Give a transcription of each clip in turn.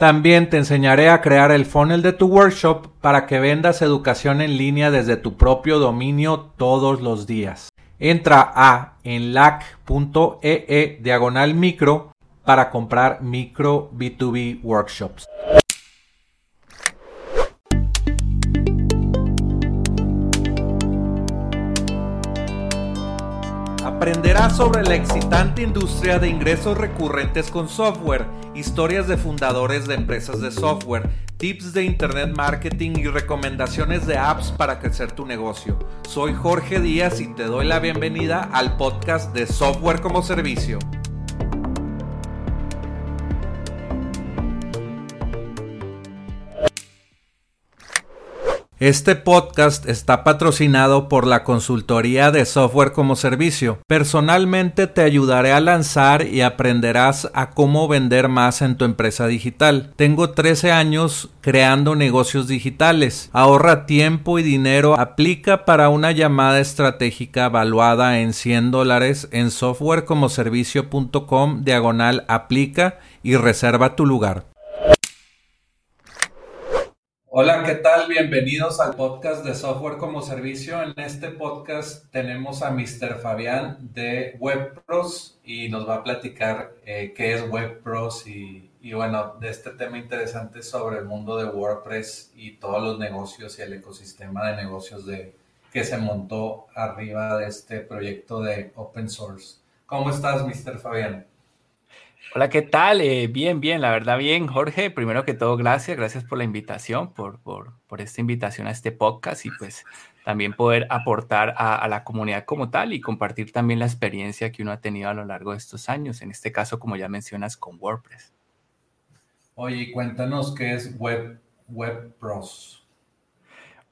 También te enseñaré a crear el funnel de tu workshop para que vendas educación en línea desde tu propio dominio todos los días. Entra a enlac.ee e diagonal micro para comprar micro B2B workshops. Aprenderás sobre la excitante industria de ingresos recurrentes con software, historias de fundadores de empresas de software, tips de internet marketing y recomendaciones de apps para crecer tu negocio. Soy Jorge Díaz y te doy la bienvenida al podcast de Software como Servicio. Este podcast está patrocinado por la consultoría de software como servicio. Personalmente te ayudaré a lanzar y aprenderás a cómo vender más en tu empresa digital. Tengo 13 años creando negocios digitales. Ahorra tiempo y dinero. Aplica para una llamada estratégica evaluada en 100 dólares en softwarecomoservicio.com diagonal aplica y reserva tu lugar. Hola, ¿qué tal? Bienvenidos al podcast de Software como Servicio. En este podcast tenemos a Mr. Fabián de WebPros y nos va a platicar eh, qué es WebPros y, bueno, de este tema interesante sobre el mundo de WordPress y todos los negocios y el ecosistema de negocios de, que se montó arriba de este proyecto de open source. ¿Cómo estás, Mr. Fabián? Hola, ¿qué tal? Eh, bien, bien, la verdad, bien, Jorge. Primero que todo, gracias, gracias por la invitación, por, por, por esta invitación a este podcast y pues también poder aportar a, a, la comunidad como tal y compartir también la experiencia que uno ha tenido a lo largo de estos años, en este caso, como ya mencionas, con WordPress. Oye, cuéntanos qué es Web, WebPros.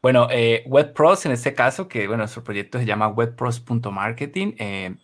Bueno, eh, WebPros en este caso, que bueno, nuestro proyecto se llama WebPros.marketing. Eh,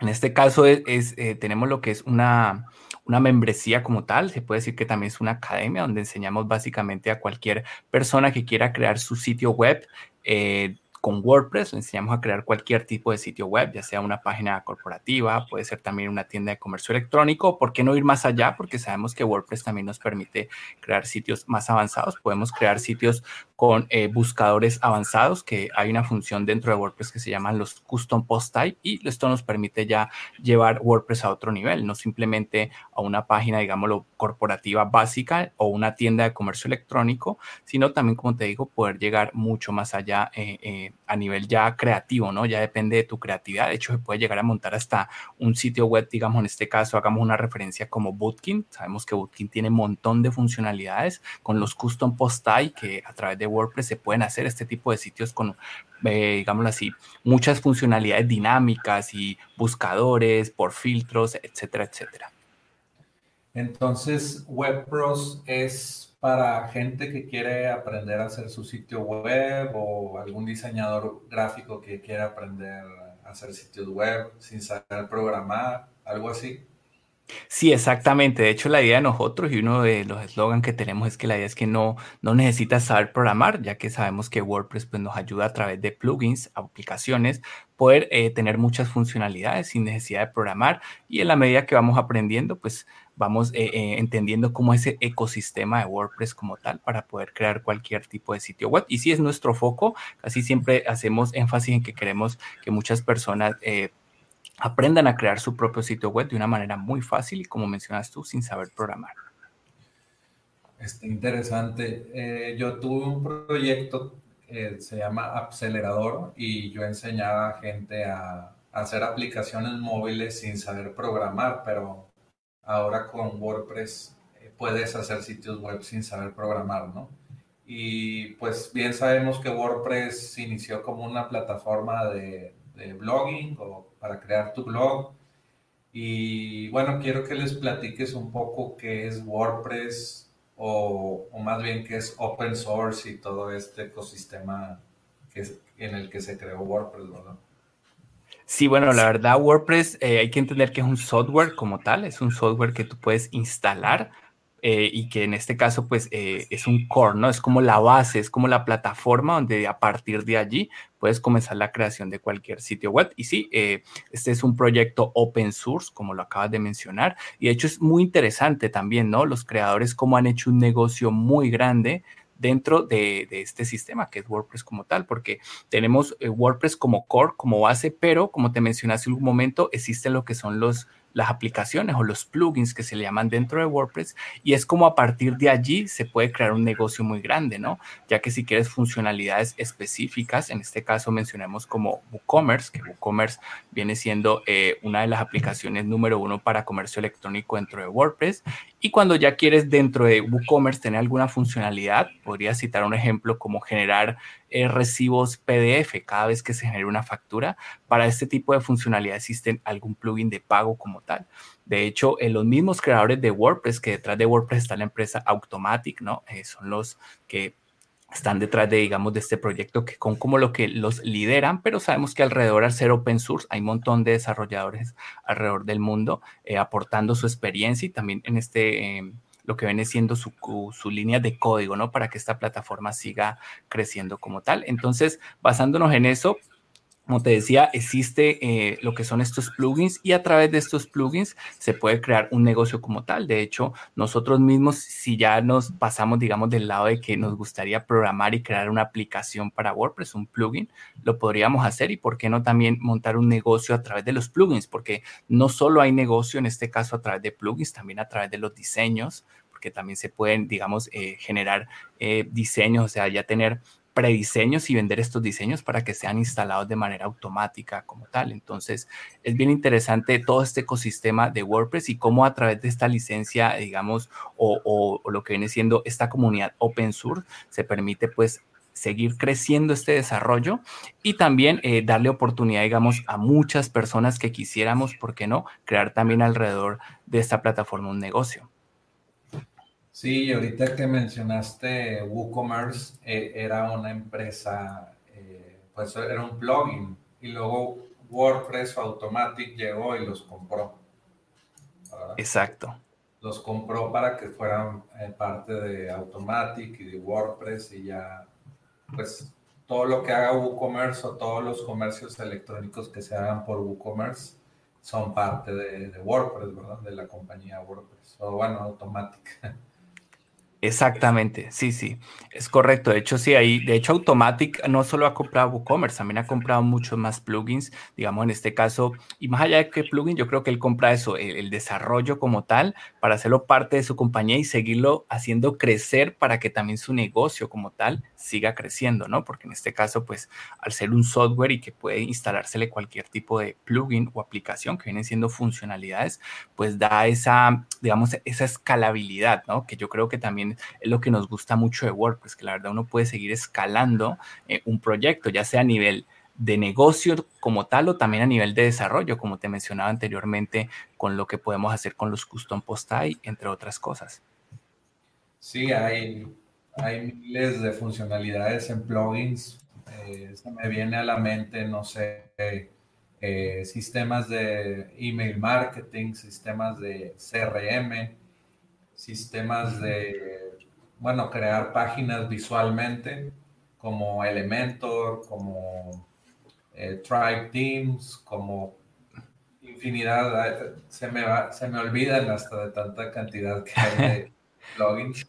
en este caso es, eh, tenemos lo que es una, una membresía como tal, se puede decir que también es una academia donde enseñamos básicamente a cualquier persona que quiera crear su sitio web. Eh, con WordPress le enseñamos a crear cualquier tipo de sitio web, ya sea una página corporativa, puede ser también una tienda de comercio electrónico. ¿Por qué no ir más allá? Porque sabemos que WordPress también nos permite crear sitios más avanzados. Podemos crear sitios con eh, buscadores avanzados, que hay una función dentro de WordPress que se llaman los custom post type y esto nos permite ya llevar WordPress a otro nivel, no simplemente a una página, digámoslo, corporativa básica o una tienda de comercio electrónico, sino también, como te digo, poder llegar mucho más allá eh, eh, a nivel ya creativo, ¿no? Ya depende de tu creatividad. De hecho, se puede llegar a montar hasta un sitio web, digamos, en este caso, hagamos una referencia como Bootkin. Sabemos que Bootkin tiene un montón de funcionalidades con los custom post type que a través de WordPress se pueden hacer este tipo de sitios con, eh, digámoslo así, muchas funcionalidades dinámicas y buscadores por filtros, etcétera, etcétera. Entonces, WebPros es para gente que quiere aprender a hacer su sitio web o algún diseñador gráfico que quiera aprender a hacer sitios web sin saber programar, algo así. Sí, exactamente. De hecho, la idea de nosotros y uno de los eslogans que tenemos es que la idea es que no, no necesitas saber programar, ya que sabemos que WordPress pues, nos ayuda a través de plugins, aplicaciones, poder eh, tener muchas funcionalidades sin necesidad de programar. Y en la medida que vamos aprendiendo, pues vamos eh, eh, entendiendo cómo ese ecosistema de WordPress como tal para poder crear cualquier tipo de sitio web. Y si es nuestro foco, casi siempre hacemos énfasis en que queremos que muchas personas aprendan a crear su propio sitio web de una manera muy fácil y como mencionas tú, sin saber programar. Está interesante. Eh, yo tuve un proyecto que se llama Acelerador y yo enseñaba a gente a, a hacer aplicaciones móviles sin saber programar, pero ahora con WordPress eh, puedes hacer sitios web sin saber programar, ¿no? Y pues bien sabemos que WordPress inició como una plataforma de, de blogging o para crear tu blog. Y bueno, quiero que les platiques un poco qué es WordPress, o, más bien que es open source y todo este ecosistema que en el que se creó WordPress, ¿verdad? Sí, bueno, la verdad WordPress eh, hay que entender que es un software como tal, es un software que tú puedes instalar eh, y que en este caso pues eh, es un core, ¿no? Es como la base, es como la plataforma donde a partir de allí puedes comenzar la creación de cualquier sitio web. Y sí, eh, este es un proyecto open source, como lo acabas de mencionar, y de hecho es muy interesante también, ¿no? Los creadores como han hecho un negocio muy grande dentro de, de, este sistema que es WordPress como tal, porque tenemos WordPress como core, como base, pero como te mencioné hace un momento, existen lo que son los las aplicaciones o los plugins que se le llaman dentro de WordPress y es como a partir de allí se puede crear un negocio muy grande, ¿no? Ya que si quieres funcionalidades específicas, en este caso mencionemos como WooCommerce, que WooCommerce viene siendo eh, una de las aplicaciones número uno para comercio electrónico dentro de WordPress y cuando ya quieres dentro de WooCommerce tener alguna funcionalidad, podría citar un ejemplo como generar eh, recibos PDF cada vez que se genere una factura. Para este tipo de funcionalidad existen algún plugin de pago como tal. De hecho, en los mismos creadores de WordPress, que detrás de WordPress está la empresa Automatic, ¿no? Eh, son los que están detrás de, digamos, de este proyecto que con como lo que los lideran, pero sabemos que alrededor al ser open source hay un montón de desarrolladores alrededor del mundo eh, aportando su experiencia y también en este, em, lo que viene siendo su, su, línea de código, ¿no? Para que esta plataforma siga creciendo como tal. Entonces, basándonos en eso, como te decía, existe eh, lo que son estos plugins y a través de estos plugins se puede crear un negocio como tal. De hecho, nosotros mismos, si ya nos pasamos, digamos, del lado de que nos gustaría programar y crear una aplicación para WordPress, un plugin, lo podríamos hacer y por qué no también montar un negocio a través de los plugins, porque no solo hay negocio en este caso a través de plugins, también a través de los diseños, porque también se pueden, digamos, eh, generar eh, diseños, o sea, ya tener prediseños y vender estos diseños para que sean instalados de manera automática como tal. Entonces, es bien interesante todo este ecosistema de WordPress y cómo a través de esta licencia, digamos, o, lo que viene siendo esta comunidad open source, se permite pues seguir creciendo este desarrollo y también eh, darle oportunidad, digamos, a muchas personas que quisiéramos, ¿por qué no?, crear también alrededor de esta plataforma un negocio. Sí, ahorita que mencionaste WooCommerce, eh, era una empresa, eh, pues era un plugin, y luego WordPress o Automatic llegó y los compró. Exacto. Los compró para que fueran eh, parte de Automatic y de WordPress y ya, pues todo lo que haga WooCommerce o todos los comercios electrónicos que se hagan por WooCommerce son parte de, de WordPress, ¿verdad? De la compañía WordPress. O bueno, Automatic. Exactamente, sí, sí, es correcto. De hecho, sí, ahí, de hecho, Automatic no solo ha comprado WooCommerce, también ha comprado muchos más plugins, digamos, en este caso, y más allá de que plugin, yo creo que él compra eso, el, desarrollo como tal, para hacerlo parte de su compañía y seguirlo haciendo crecer para que también su negocio como tal siga creciendo, ¿no? Porque en este caso, pues, al ser un software y que puede instalársele cualquier tipo de plugin o aplicación que vienen siendo funcionalidades, pues da esa, digamos, esa escalabilidad, ¿no? Que yo creo que también es lo que nos gusta mucho de WordPress, que la verdad uno puede seguir escalando eh, un proyecto, ya sea a nivel de negocio como tal o también a nivel de desarrollo, como te mencionaba anteriormente, con lo que podemos hacer con los custom post entre otras cosas. Sí, hay, hay miles de funcionalidades en plugins. Eh, se me viene a la mente, no sé, eh, sistemas de email marketing, sistemas de CRM, sistemas de, bueno, crear páginas visualmente como Elementor, como eh, Tribe Teams, como infinidad, se me, va, se me olvidan hasta de tanta cantidad que hay de plugins.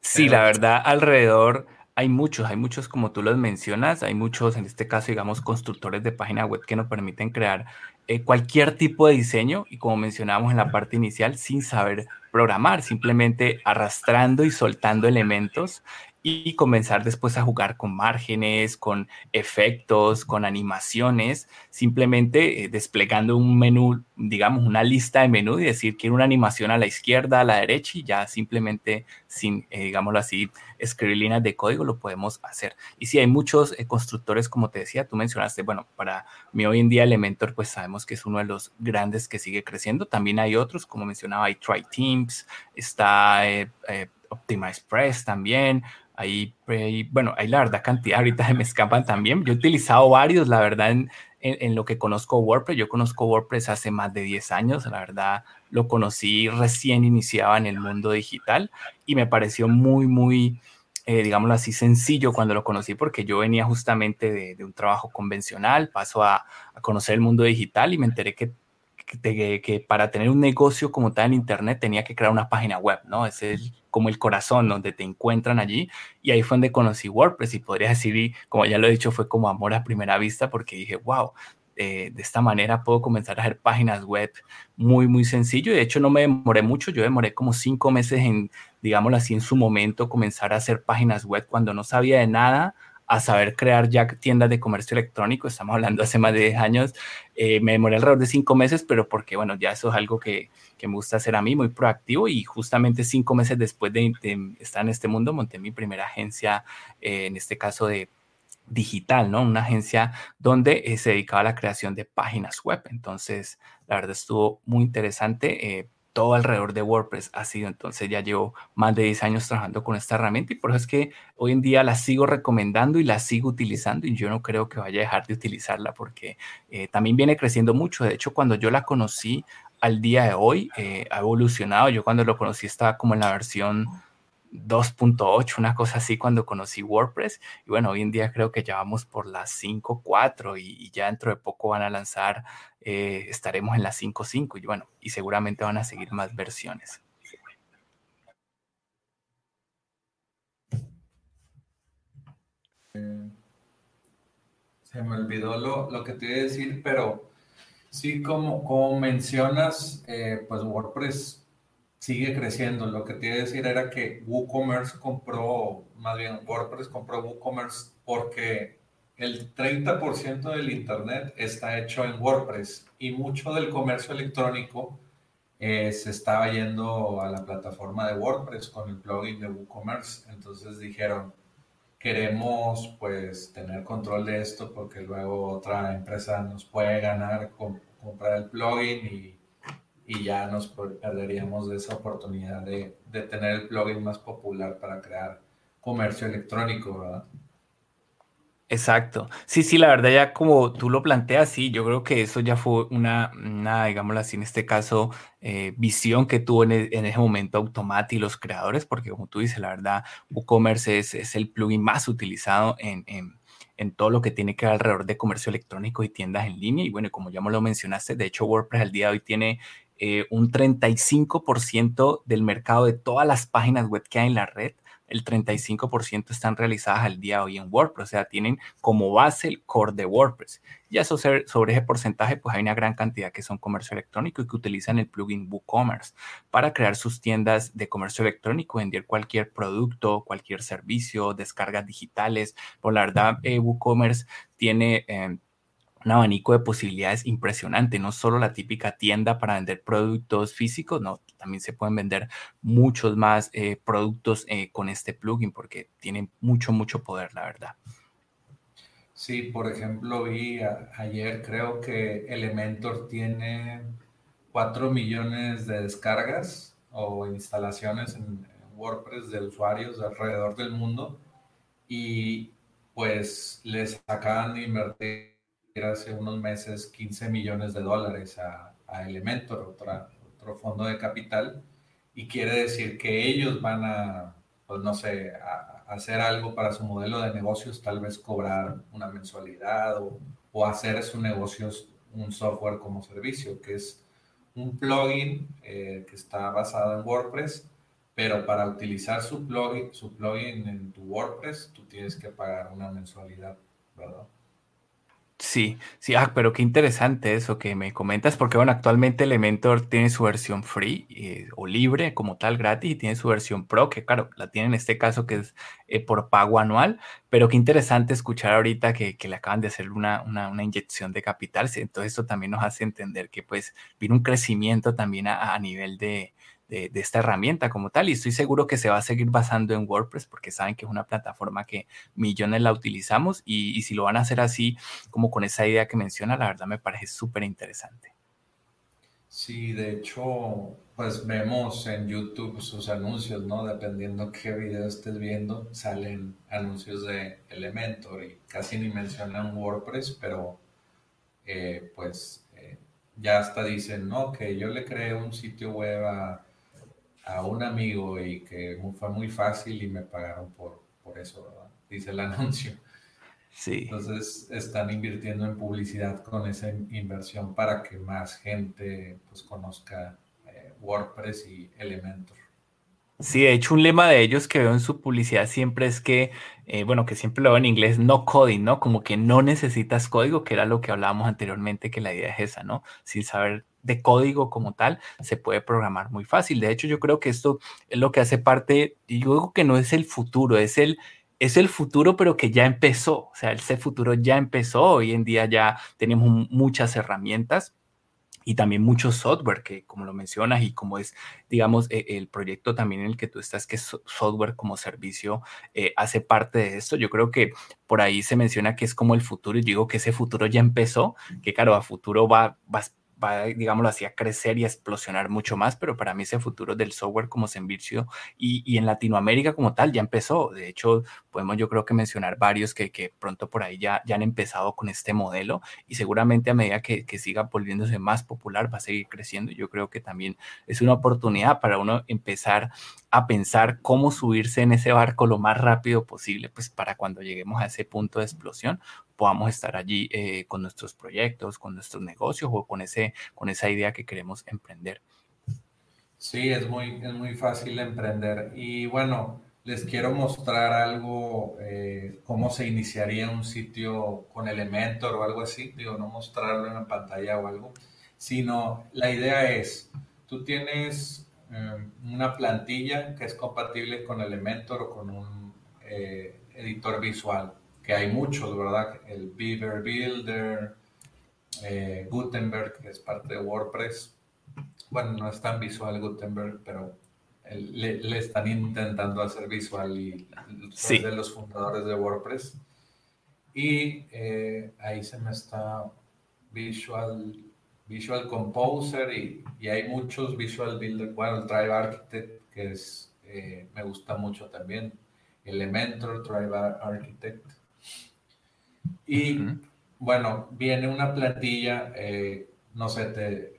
Sí, la verdad, alrededor hay muchos, hay muchos como tú los mencionas, hay muchos, en este caso, digamos, constructores de página web que nos permiten crear eh, cualquier tipo de diseño y como mencionábamos en la parte inicial, sin saber programar, simplemente arrastrando y soltando elementos y comenzar después a jugar con márgenes, con efectos, con animaciones, simplemente eh, desplegando un menú, digamos, una lista de menú y decir quiero una animación a la izquierda, a la derecha y ya simplemente sin, eh, digámoslo así, escribir líneas de código lo podemos hacer. Y si hay muchos eh, constructores, como te decía, tú mencionaste, bueno, para mí hoy en día Elementor, pues sabemos que es uno de los grandes que sigue creciendo. También hay otros, como mencionaba, hay Try Teams, está Optimize Press también. Ahí, bueno, hay la verdad cantidad ahorita me escapan también. Yo he utilizado varios, la verdad, en, en, lo que conozco WordPress. Yo conozco WordPress hace más de 10 años, la verdad lo conocí recién iniciaba en el mundo digital y me pareció muy, muy, eh, digámoslo así, sencillo cuando lo conocí porque yo venía justamente de, un trabajo convencional, paso a, conocer el mundo digital y me enteré que, que, para tener un negocio como tal en Internet tenía que crear una página web, ¿no? Es el, como el corazón donde te encuentran allí y ahí fue donde conocí WordPress y podría decir, como ya lo he dicho, fue como amor a primera vista porque dije, wow, eh, de esta manera puedo comenzar a hacer páginas web muy, muy sencillo. Y de hecho no me demoré mucho, yo demoré como cinco meses en, digámoslo así, en su momento comenzar a hacer páginas web cuando no sabía de nada a saber crear ya tiendas de comercio electrónico. Estamos hablando hace más de 10 años. Eh, me demoré alrededor de cinco meses, pero porque, bueno, ya eso es algo que, que me gusta hacer a mí, muy proactivo. Y justamente cinco meses después de, estar en este mundo, monté mi primera agencia, eh, en este caso de digital, ¿no? Una agencia donde eh, se dedicaba a la creación de páginas web. Entonces, la verdad estuvo muy interesante. Eh, todo alrededor de WordPress ha sido, entonces ya llevo más de 10 años trabajando con esta herramienta y por eso es que hoy en día la sigo recomendando y la sigo utilizando y yo no creo que vaya a dejar de utilizarla porque eh, también viene creciendo mucho. De hecho, cuando yo la conocí al día de hoy, ha evolucionado. Yo cuando lo conocí estaba como en la versión 2.8, una cosa así cuando conocí WordPress. Y bueno, hoy en día creo que ya vamos por las 5.4 y, y ya dentro de poco van a lanzar, eh, estaremos en las 5.5 y bueno, y seguramente van a seguir más versiones. Se me olvidó lo, lo, que te iba a decir, pero sí, como, como mencionas, eh, pues WordPress sigue creciendo. Lo que te iba a decir era que WooCommerce compró, más bien WordPress compró WooCommerce porque el 30% del Internet está hecho en WordPress y mucho del comercio electrónico eh, se estaba yendo a la plataforma de WordPress con el plugin de WooCommerce. Entonces dijeron, queremos pues tener control de esto porque luego otra empresa nos puede ganar, con, comprar el plugin y y ya nos perderíamos de esa oportunidad de, de, tener el plugin más popular para crear comercio electrónico, ¿verdad? Exacto. Sí, sí, la verdad ya como tú lo planteas, sí, yo creo que eso ya fue una, digámoslo así, en este caso, eh, visión que tuvo en, e, en, ese momento Automati y los creadores, porque como tú dices, la verdad, WooCommerce es, es el plugin más utilizado en, en, en, todo lo que tiene que ver alrededor de comercio electrónico y tiendas en línea. Y bueno, como ya me lo mencionaste, de hecho WordPress al día de hoy tiene eh, un 35% del mercado de todas las páginas web que hay en la red, el 35% están realizadas al día de hoy en WordPress, o sea, tienen como base el core de WordPress. Y eso sobre ese porcentaje, pues hay una gran cantidad que son comercio electrónico y que utilizan el plugin WooCommerce para crear sus tiendas de comercio electrónico, vender cualquier producto, cualquier servicio, descargas digitales. Por la verdad, eh, WooCommerce tiene... Eh, un abanico de posibilidades impresionante, no solo la típica tienda para vender productos físicos, no, también se pueden vender muchos más eh, productos eh, con este plugin porque tiene mucho, mucho poder, la verdad. Sí, por ejemplo, vi ayer, creo que Elementor tiene 4 millones de descargas o instalaciones en WordPress de usuarios alrededor del mundo y pues les acaban de invertir hace unos meses 15 millones de dólares a, Elementor, otra, otro fondo de capital, y quiere decir que ellos van a, pues no sé, a, hacer algo para su modelo de negocios, tal vez cobrar una mensualidad o, o hacer su negocio un software como servicio, que es un plugin eh, que está basado en WordPress, pero para utilizar su plugin, su plugin en tu WordPress, tú tienes que pagar una mensualidad, ¿verdad? Sí, sí, ah, pero qué interesante eso que me comentas, porque bueno, actualmente Elementor tiene su versión free eh, o libre como tal, gratis, y tiene su versión pro, que claro, la tiene en este caso que es eh, por pago anual, pero qué interesante escuchar ahorita que, le acaban de hacer una, una, una, inyección de capital, entonces esto también nos hace entender que pues viene un crecimiento también a nivel de, de, esta herramienta como tal. Y estoy seguro que se va a seguir basando en WordPress porque saben que es una plataforma que millones la utilizamos y, si lo van a hacer así, como con esa idea que menciona, la verdad me parece súper interesante. Sí, de hecho, pues vemos en YouTube sus anuncios, ¿no? Dependiendo qué video estés viendo, salen anuncios de Elementor y casi ni mencionan WordPress, pero eh, pues eh, ya hasta dicen, no, que yo le creé un sitio web a, un amigo y que fue muy fácil y me pagaron por, por eso, ¿verdad? Dice el anuncio. Sí. Entonces están invirtiendo en publicidad con esa inversión para que más gente pues conozca WordPress y Elementor. Sí, de hecho un lema de ellos que veo en su publicidad siempre es que, eh, bueno, que siempre lo veo en inglés, no coding, ¿no? Como que no necesitas código, que era lo que hablábamos anteriormente, que la idea es esa, ¿no? Sin saber de código como tal, se puede programar muy fácil. De hecho, yo creo que esto es lo que hace parte, y yo digo que no es el futuro, es el, es el futuro, pero que ya empezó. O sea, ese futuro ya empezó. Hoy en día ya tenemos muchas herramientas y también mucho software que, como lo mencionas, y como es, digamos, e, el proyecto también en el que tú estás, que software como servicio, eh, hace parte de esto. Yo creo que por ahí se menciona que es como el futuro, y digo que ese futuro ya empezó, que claro, a futuro va, va va, digámoslo así, a crecer y a explosionar mucho más, pero para mí ese futuro del software como servicio y, y, en Latinoamérica como tal ya empezó. De hecho, podemos yo creo que mencionar varios que, que pronto por ahí ya, ya han empezado con este modelo y seguramente a medida que, que siga volviéndose más popular va a seguir creciendo. Yo creo que también es una oportunidad para uno empezar a pensar cómo subirse en ese barco lo más rápido posible, pues para cuando lleguemos a ese punto de explosión, podamos estar allí eh, con nuestros proyectos, con nuestros negocios o con, ese, con esa idea que queremos emprender. Sí, es muy, es muy fácil emprender. Y bueno, les quiero mostrar algo, eh, cómo se iniciaría un sitio con Elementor o algo así. Digo, no mostrarlo en la pantalla o algo, sino la idea es, tú tienes eh, una plantilla que es compatible con Elementor o con un editor visual que hay muchos, ¿verdad? El Beaver Builder, eh, Gutenberg, que es parte de WordPress. Bueno, no es tan visual Gutenberg, pero le, están intentando hacer visual y sí. de los fundadores de WordPress. Y eh, ahí se me está Visual, Visual Composer y, y, hay muchos Visual Builder. Bueno, el Drive Architect, que es, eh, me gusta mucho también. Elementor, Drive Architect. Y bueno, viene una plantilla, eh, no sé, te,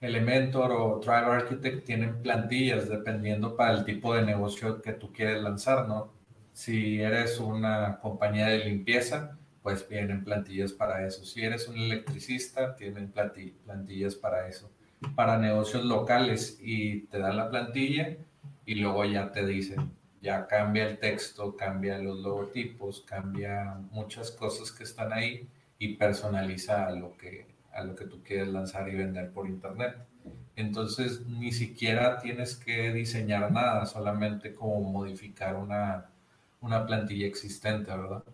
Elementor o Drive Architect tienen plantillas dependiendo para el tipo de negocio que tú quieres lanzar, ¿no? Si eres una compañía de limpieza, pues vienen plantillas para eso. Si eres un electricista, tienen plantillas para eso. Para negocios locales y te dan la plantilla y luego ya te dicen, ya cambia el texto, cambia los logotipos, cambia muchas cosas que están ahí y personaliza a lo que, a lo que tú quieres lanzar y vender por internet. Entonces, ni siquiera tienes que diseñar nada, solamente como modificar una, una plantilla existente, ¿verdad?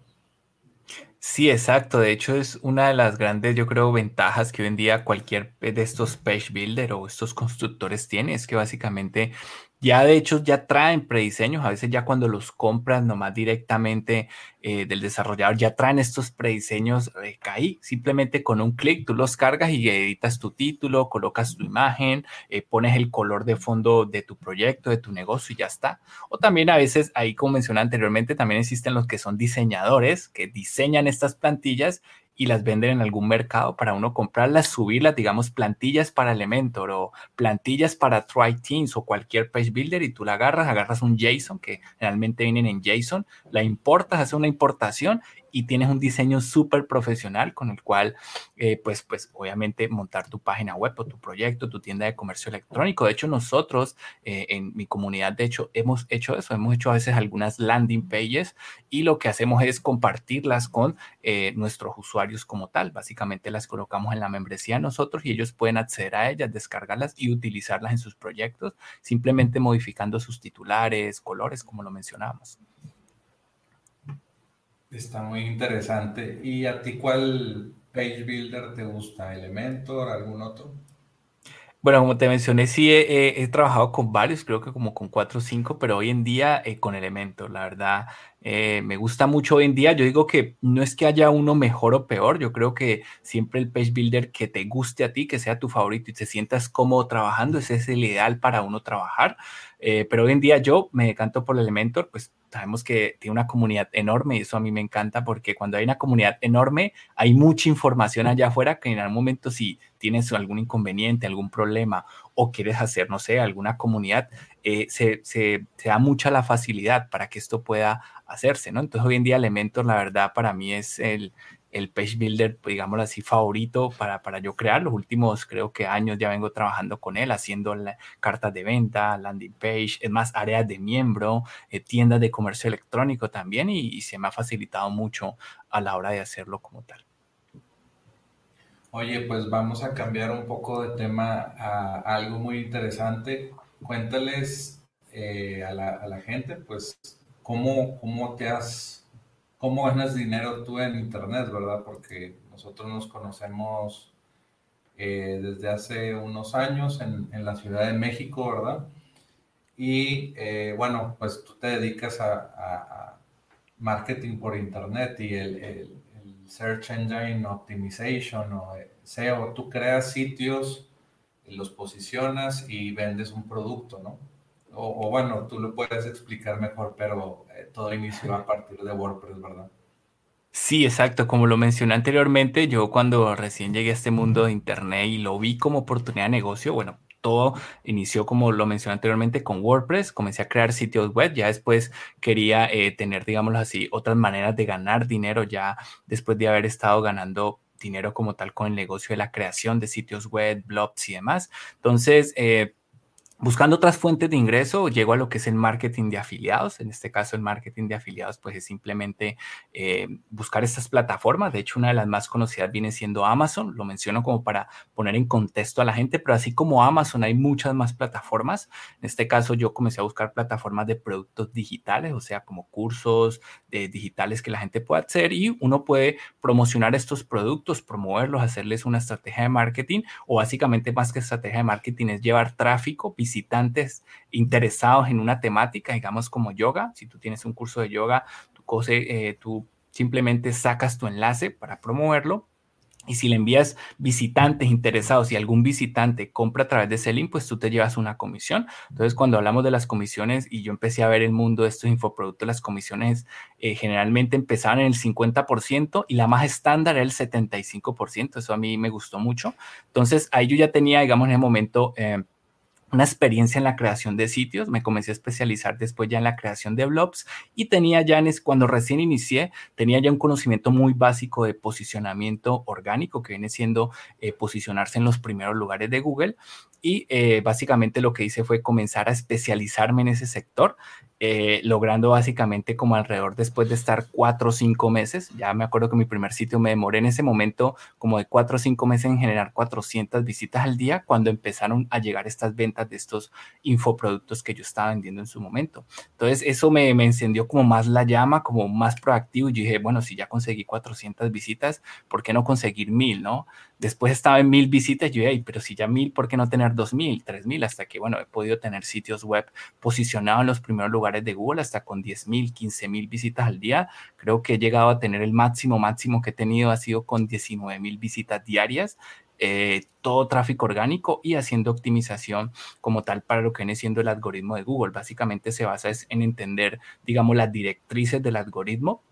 Sí, exacto. De hecho, es una de las grandes, yo creo, ventajas que hoy en día cualquier de estos page builder o estos constructores tiene, es que básicamente ya de hecho ya traen prediseños, a veces ya cuando los compras nomás directamente eh, del desarrollador, ya traen estos prediseños eh, ahí, simplemente con un clic tú los cargas y editas tu título, colocas tu imagen, eh, pones el color de fondo de tu proyecto, de tu negocio y ya está. O también a veces, ahí como mencioné anteriormente, también existen los que son diseñadores que diseñan estas plantillas y las venden en algún mercado para uno comprarlas, subirlas, digamos, plantillas para Elementor o plantillas para Try Teams o cualquier page builder y tú la agarras, agarras un JSON que realmente vienen en JSON, la importas, haces una importación y tienes un diseño súper profesional con el cual, eh, pues, pues, obviamente montar tu página web o tu proyecto, tu tienda de comercio electrónico. De hecho, nosotros eh, en mi comunidad, de hecho, hemos hecho eso, hemos hecho a veces algunas landing pages y lo que hacemos es compartirlas con eh, nuestros usuarios como tal. Básicamente las colocamos en la membresía nosotros y ellos pueden acceder a ellas, descargarlas y utilizarlas en sus proyectos, simplemente modificando sus titulares, colores, como lo mencionábamos. Está muy interesante. ¿Y a ti cuál page builder te gusta? ¿Elementor? ¿Algún otro? Bueno, como te mencioné, sí he, trabajado con varios, creo que como con cuatro o cinco, pero hoy en día eh, con Elementor, la verdad, Eh, me gusta mucho hoy en día. Yo digo que no es que haya uno mejor o peor. Yo creo que siempre el page builder que te guste a ti, que sea tu favorito y te sientas cómodo trabajando, ese es el ideal para uno trabajar. Eh, pero hoy en día yo me decanto por el Elementor, pues sabemos que tiene una comunidad enorme y eso a mí me encanta porque cuando hay una comunidad enorme hay mucha información allá afuera que en algún momento si tienes algún inconveniente, algún problema o quieres hacer, no sé, alguna comunidad, eh, se, da mucha la facilidad para que esto pueda hacerse, ¿no? Entonces hoy en día Elementor la verdad para mí es el, el page builder, pues, digámoslo así, favorito para, para yo crear. Los últimos, creo que años ya vengo trabajando con él, haciendo cartas de venta, landing page, es más, áreas de miembro, eh, tiendas de comercio electrónico también, y, se me ha facilitado mucho a la hora de hacerlo como tal. Oye, pues vamos a cambiar un poco de tema a, algo muy interesante. Cuéntales eh, a, la, a, la, gente, pues, cómo, cómo te has cómo ganas dinero tú en Internet, ¿verdad? Porque nosotros nos conocemos eh, desde hace unos años en, la Ciudad de México, ¿verdad? Y eh, bueno, pues tú te dedicas a, marketing por Internet y el, Search Engine Optimization o SEO. Tú creas sitios, los posicionas y vendes un producto, ¿no? O, bueno, tú lo puedes explicar mejor, pero eh, todo inició a partir de WordPress, ¿verdad? Sí, exacto. Como lo mencioné anteriormente, yo cuando recién llegué a este mundo de Internet y lo vi como oportunidad de negocio, bueno, todo inició como lo mencioné anteriormente con WordPress, comencé a crear sitios web, ya después quería eh, tener, digámoslo así, otras maneras de ganar dinero ya después de haber estado ganando dinero como tal con el negocio de la creación de sitios web, blogs y demás. Entonces, eh, Buscando otras fuentes de ingreso, llego a lo que es el marketing de afiliados. En este caso, el marketing de afiliados, pues es simplemente eh, buscar estas plataformas. De hecho, una de las más conocidas viene siendo Amazon. Lo menciono como para poner en contexto a la gente, pero así como Amazon, hay muchas más plataformas. En este caso, yo comencé a buscar plataformas de productos digitales, o sea, como cursos de digitales que la gente pueda hacer y uno puede promocionar estos productos, promoverlos, hacerles una estrategia de marketing o básicamente más que estrategia de marketing es llevar tráfico, visitantes interesados en una temática, digamos como yoga. Si tú tienes un curso de yoga, tú, eh, tú simplemente sacas tu enlace para promoverlo y si le envías visitantes interesados y algún visitante compra a través de ese link, pues tú te llevas una comisión. Entonces, cuando hablamos de las comisiones y yo empecé a ver el mundo de estos infoproductos, las comisiones eh, generalmente empezaban en el 50% y la más estándar era el 75%. Eso a mí me gustó mucho. Entonces, ahí yo ya tenía, digamos, en el momento... Eh, una experiencia en la creación de sitios, me comencé a especializar después ya en la creación de blogs y tenía ya, en, cuando recién inicié, tenía ya un conocimiento muy básico de posicionamiento orgánico, que viene siendo eh, posicionarse en los primeros lugares de Google. Y eh, básicamente lo que hice fue comenzar a especializarme en ese sector eh, logrando básicamente como alrededor después de estar cuatro o cinco meses, ya me acuerdo que mi primer sitio me demoré en ese momento como de cuatro o cinco meses en generar 400 visitas al día cuando empezaron a llegar estas ventas de estos infoproductos que yo estaba vendiendo en su momento. Entonces eso me, me encendió como más la llama, como más proactivo y dije, bueno, si ya conseguí 400 visitas, ¿por qué no conseguir mil, no? Después estaba en mil visitas, yo dije, pero si ya mil, ¿por qué no tener dos mil, tres mil? Hasta que, bueno, he podido tener sitios web posicionados en los primeros lugares de Google, hasta con 10 mil, 15 mil visitas al día. Creo que he llegado a tener el máximo, máximo que he tenido ha sido con 19 mil visitas diarias. Eh, todo tráfico orgánico y haciendo optimización como tal para lo que viene siendo el algoritmo de Google. Básicamente se basa en entender, digamos, las directrices del algoritmo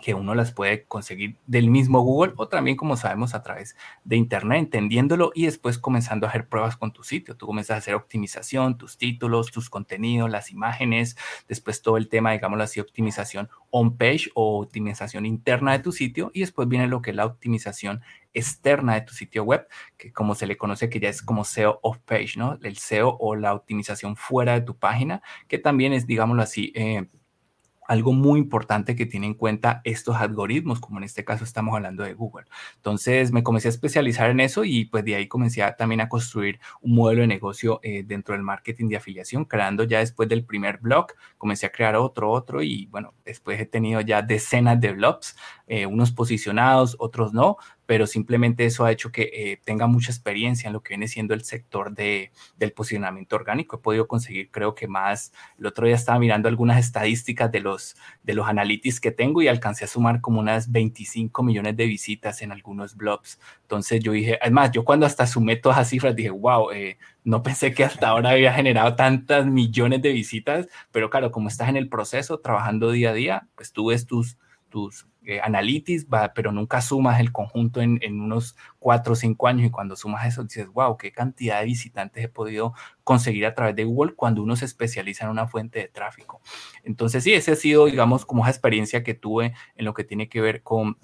que uno las puede conseguir del mismo Google o también, como sabemos, a través de Internet, entendiéndolo y después comenzando a hacer pruebas con tu sitio. Tú comienzas a hacer optimización, tus títulos, tus contenidos, las imágenes, después todo el tema, digámoslo así, optimización on-page o optimización interna de tu sitio y después viene lo que es la optimización externa de tu sitio web, que como se le conoce que ya es como SEO off-page, ¿no? El SEO o la optimización fuera de tu página, que también es, digámoslo así, eh, algo muy importante que tiene en cuenta estos algoritmos, como en este caso estamos hablando de Google. Entonces me comencé a especializar en eso y pues de ahí comencé también a construir un modelo de negocio eh, dentro del marketing de afiliación, creando ya después del primer blog, comencé a crear otro, otro y bueno, después he tenido ya decenas de blogs, eh, unos posicionados, otros no, pero simplemente eso ha hecho que eh, tenga mucha experiencia en lo que viene siendo el sector de, del posicionamiento orgánico. He podido conseguir, creo que más, el otro día estaba mirando algunas estadísticas de los, de los analytics que tengo y alcancé a sumar como unas 25 millones de visitas en algunos blogs. Entonces yo dije, además, yo cuando hasta sumé todas esas cifras dije, wow, eh, no pensé que hasta ahora había generado tantas millones de visitas, pero claro, como estás en el proceso, trabajando día a día, pues tú ves tus, tus eh, pero nunca sumas el conjunto en, en, unos cuatro o cinco años y cuando sumas eso dices, wow, qué cantidad de visitantes he podido conseguir a través de Google cuando uno se especializa en una fuente de tráfico. Entonces sí, ese ha sido, digamos, como esa experiencia que tuve en lo que tiene que ver con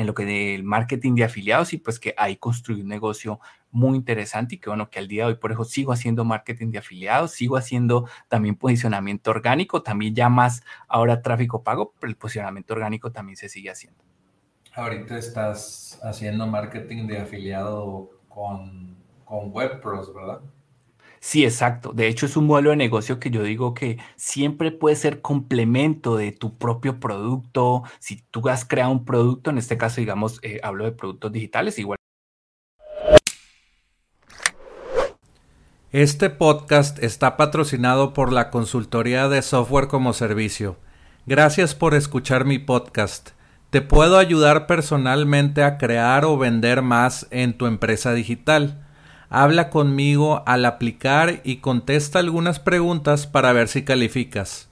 en lo que del marketing de afiliados y pues que ahí construí un negocio muy interesante y que bueno, que al día de hoy por eso sigo haciendo marketing de afiliados, sigo haciendo también posicionamiento orgánico, también ya más ahora tráfico pago, pero el posicionamiento orgánico también se sigue haciendo. Ahorita estás haciendo marketing de afiliado con, con WebPros, ¿verdad? Sí, exacto. De hecho, es un modelo de negocio que yo digo que siempre puede ser complemento de tu propio producto. Si tú has creado un producto, en este caso, digamos, eh, hablo de productos digitales, igual. Este podcast está patrocinado por la consultoría de software como servicio. Gracias por escuchar mi podcast. Te puedo ayudar personalmente a crear o vender más en tu empresa digital habla conmigo al aplicar y contesta algunas preguntas para ver si calificas.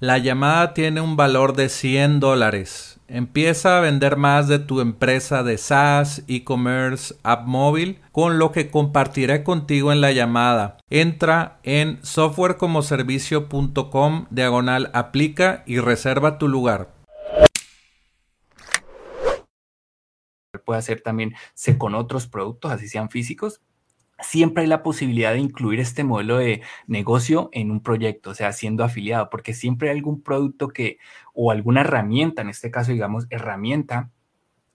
La llamada tiene un valor de 100 dólares. Empieza a vender más de tu empresa de SaaS, e-commerce, app móvil, con lo que compartiré contigo en la llamada. Entra en softwarecomoservicio.com diagonal aplica y reserva tu lugar. Puede hacer también con otros productos, así sean físicos, siempre hay la posibilidad de incluir este modelo de negocio en un proyecto, o sea, siendo afiliado, porque siempre hay algún producto que, o alguna herramienta, en este caso, digamos, herramienta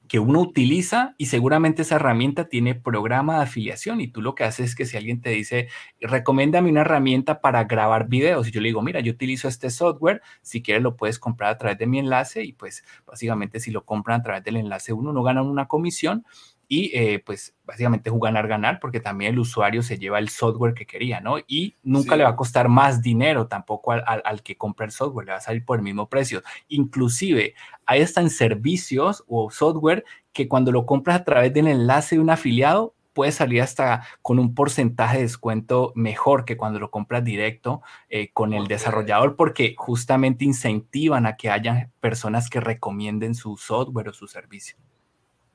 que uno utiliza y seguramente esa herramienta tiene programa de afiliación y tú lo que haces es que si alguien te dice, recomiéndame una herramienta para grabar videos y yo le digo, mira, yo utilizo este software, si quieres lo puedes comprar a través de mi enlace y pues básicamente si lo compran a través del enlace uno no gana una comisión y eh, pues básicamente es ganar-ganar porque también el usuario se lleva el software que quería, ¿no? Y nunca le va a costar más dinero tampoco al, al, que compra el software, le va a salir por el mismo precio. Inclusive, hay están servicios o software que cuando lo compras a través del enlace de un afiliado, puede salir hasta con un porcentaje de descuento mejor que cuando lo compras directo eh, con el desarrollador porque justamente incentivan a que haya personas que recomienden su software o su servicio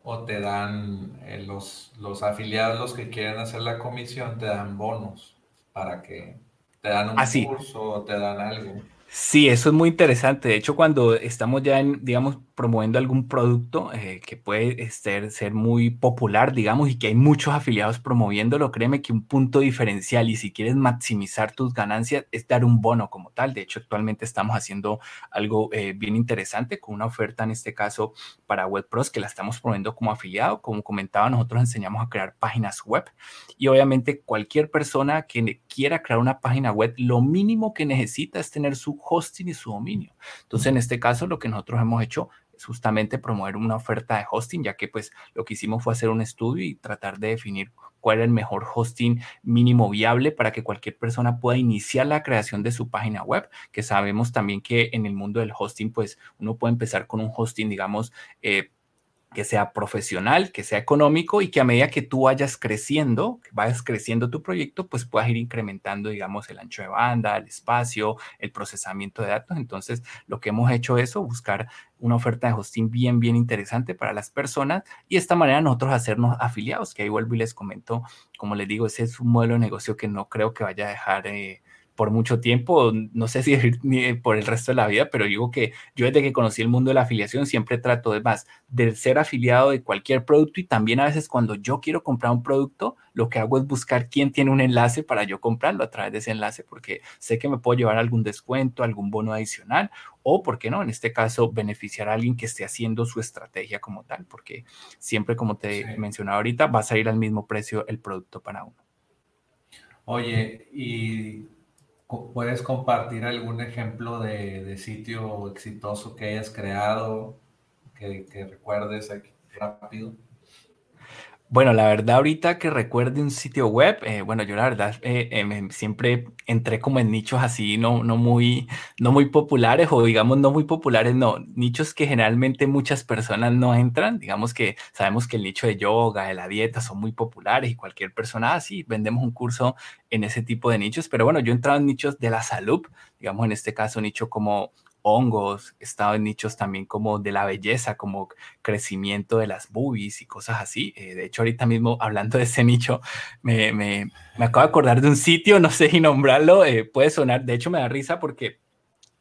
o te dan eh, los, los afiliados, los que quieren hacer la comisión, te dan bonos para que te dan un Así. curso o te dan algo. Sí, eso es muy interesante. De hecho, cuando estamos ya en, digamos, promoviendo algún producto eh, que puede ser, ser muy popular, digamos, y que hay muchos afiliados promoviéndolo, créeme que un punto diferencial y si quieres maximizar tus ganancias es dar un bono como tal. De hecho, actualmente estamos haciendo algo eh, bien interesante con una oferta, en este caso, para WebPros, que la estamos promoviendo como afiliado. Como comentaba, nosotros enseñamos a crear páginas web y obviamente cualquier persona que quiera crear una página web, lo mínimo que necesita es tener su hosting y su dominio. Entonces, en este caso, lo que nosotros hemos hecho justamente promover una oferta de hosting, ya que pues lo que hicimos fue hacer un estudio y tratar de definir cuál es el mejor hosting mínimo viable para que cualquier persona pueda iniciar la creación de su página web, que sabemos también que en el mundo del hosting, pues uno puede empezar con un hosting, digamos, eh, que sea profesional, que sea económico y que a medida que tú vayas creciendo, que vayas creciendo tu proyecto, pues puedas ir incrementando, digamos, el ancho de banda, el espacio, el procesamiento de datos. Entonces, lo que hemos hecho es buscar una oferta de hosting bien, bien interesante para las personas y de esta manera nosotros hacernos afiliados, que ahí vuelvo y les comento, como les digo, ese es un modelo de negocio que no creo que vaya a dejar... Eh, por mucho tiempo, no sé si por el resto de la vida, pero digo que yo desde que conocí el mundo de la afiliación siempre trato de más de ser afiliado de cualquier producto y también a veces cuando yo quiero comprar un producto, lo que hago es buscar quién tiene un enlace para yo comprarlo a través de ese enlace porque sé que me puedo llevar algún descuento, algún bono adicional o, ¿por qué no? En este caso, beneficiar a alguien que esté haciendo su estrategia como tal, porque siempre, como te sí. mencionaba ahorita, va a salir al mismo precio el producto para uno. Oye, y ¿Puedes compartir algún ejemplo de, de, sitio exitoso que hayas creado, que, que recuerdes aquí rápido? Bueno, la verdad, ahorita que recuerde un sitio web, eh, bueno, yo la verdad eh, eh, siempre entré como en nichos así, no, no, muy, no muy populares o digamos no muy populares, no, nichos que generalmente muchas personas no entran. Digamos que sabemos que el nicho de yoga, de la dieta son muy populares y cualquier persona así, ah, vendemos un curso en ese tipo de nichos, pero bueno, yo he entrado en nichos de la salud, digamos en este caso nicho como hongos, he estado en nichos también como de la belleza, como crecimiento de las boobies y cosas así. Eh, de hecho, ahorita mismo hablando de ese nicho, me, me, me, acabo de acordar de un sitio, no sé si nombrarlo, eh, puede sonar, de hecho me da risa porque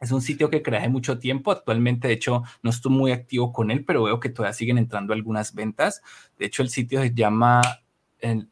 es un sitio que creé mucho tiempo. Actualmente, de hecho, no estoy muy activo con él, pero veo que todavía siguen entrando algunas ventas. De hecho, el sitio se llama,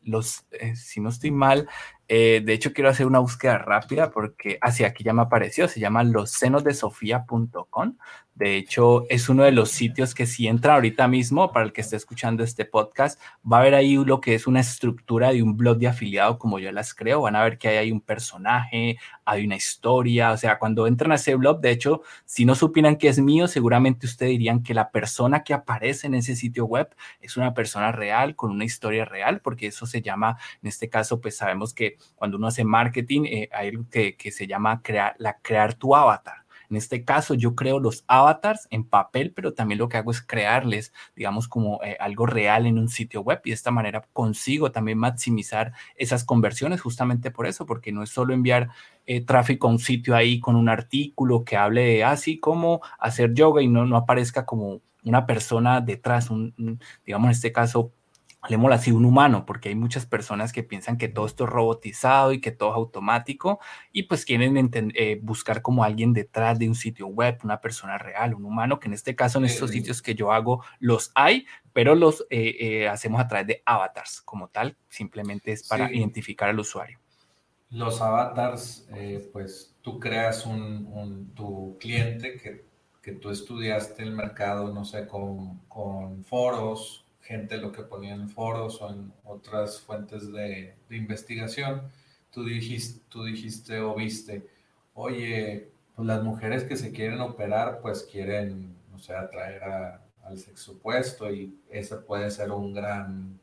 los, eh, si no estoy mal, eh, de hecho, quiero hacer una búsqueda rápida porque hacia aquí ya me apareció. Se llama lossenosdesofía.com. De hecho, es uno de los sitios que si entra ahorita mismo, para el que esté escuchando este podcast, va a ver ahí lo que es una estructura de un blog de afiliado como yo las creo. Van a ver que hay ahí un personaje, hay una historia. O sea, cuando entran a ese blog, de hecho, si no supieran que es mío, seguramente ustedes dirían que la persona que aparece en ese sitio web es una persona real, con una historia real, porque eso se llama, en este caso, pues sabemos que cuando uno hace marketing, eh, hay algo que, que se llama crear, la, crear tu avatar. En este caso, yo creo los avatars en papel, pero también lo que hago es crearles, digamos, como eh, algo real en un sitio web y de esta manera consigo también maximizar esas conversiones justamente por eso, porque no es solo enviar eh, tráfico a un sitio ahí con un artículo que hable de así ah, como hacer yoga y no, no aparezca como una persona detrás, un, digamos, en este caso, hablemos así, un humano, porque hay muchas personas que piensan que todo esto es robotizado y que todo es automático y pues quieren eh, buscar como alguien detrás de un sitio web, una persona real, un humano, que en este caso en estos sitios que yo hago los hay, pero los eh, eh, hacemos a través de avatars como tal, simplemente es para identificar al usuario. Los avatars, pues tú creas un, tu cliente que, que, tú estudiaste el mercado, no sé, con, con foros, gente lo que ponía en foros o en otras fuentes de, investigación, tú dijiste, tú dijiste o viste, oye, pues las mujeres que se quieren operar, pues quieren, no sé, atraer al sexo opuesto y ese puede ser un gran,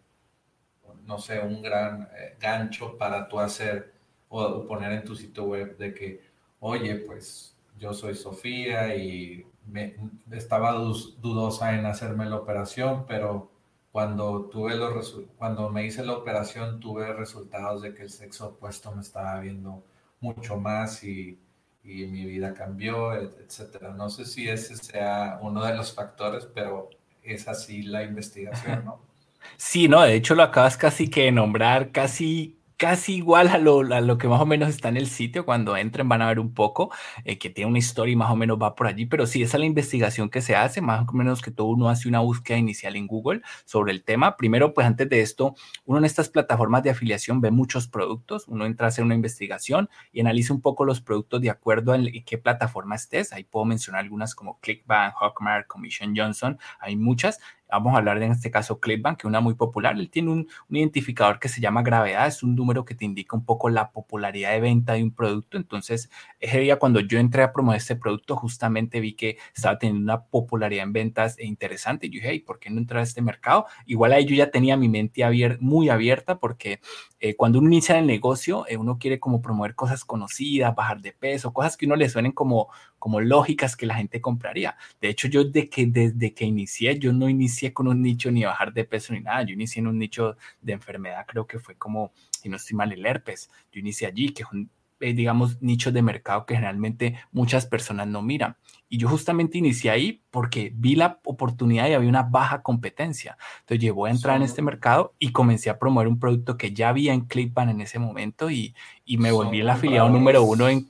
no sé, un gran eh, gancho para tú hacer o poner en tu sitio web de que, oye, pues yo soy Sofía y me, estaba dudosa en hacerme la operación, pero cuando, tuve los cuando me hice la operación tuve resultados de que el sexo opuesto me estaba viendo mucho más y, y mi vida cambió, etcétera. No sé si ese sea uno de los factores, pero es así la investigación, ¿no? Sí, no, de hecho lo acabas casi que de nombrar, casi casi igual a lo, a lo, que más o menos está en el sitio. Cuando entren van a ver un poco eh, que tiene una historia y más o menos va por allí, pero sí, esa es la investigación que se hace, más o menos que todo uno hace una búsqueda inicial en Google sobre el tema. Primero, pues antes de esto, uno en estas plataformas de afiliación ve muchos productos, uno entra a hacer una investigación y analiza un poco los productos de acuerdo a qué plataforma estés. Ahí puedo mencionar algunas como ClickBank, Hawkmark, Commission Johnson, hay muchas. Vamos a hablar de, en este caso Clipbank, que es una muy popular. Él tiene un, identificador que se llama gravedad, es un número que te indica un poco la popularidad de venta de un producto. Entonces, ese día cuando yo entré a promover este producto, justamente vi que estaba teniendo una popularidad en ventas interesante. Y yo dije, hey, ¿por qué no entrar a este mercado? Igual ahí yo ya tenía mi mente muy abierta porque eh, cuando uno inicia el negocio, eh, uno quiere como promover cosas conocidas, bajar de peso, cosas que uno le suenen como, como lógicas que la gente compraría. De hecho, yo de que, desde que inicié, yo no inicié con un nicho ni bajar de peso ni nada. Yo inicié en un nicho de enfermedad, creo que fue como, si no estoy mal, el herpes. Yo inicié allí, que es un eh, digamos, nichos de mercado que generalmente muchas personas no miran. Y yo justamente inicié ahí porque vi la oportunidad y había una baja competencia. Entonces llevó a entrar en este mercado y comencé a promover un producto que ya había en Clickbank en ese momento y, y me volví el afiliado número uno en,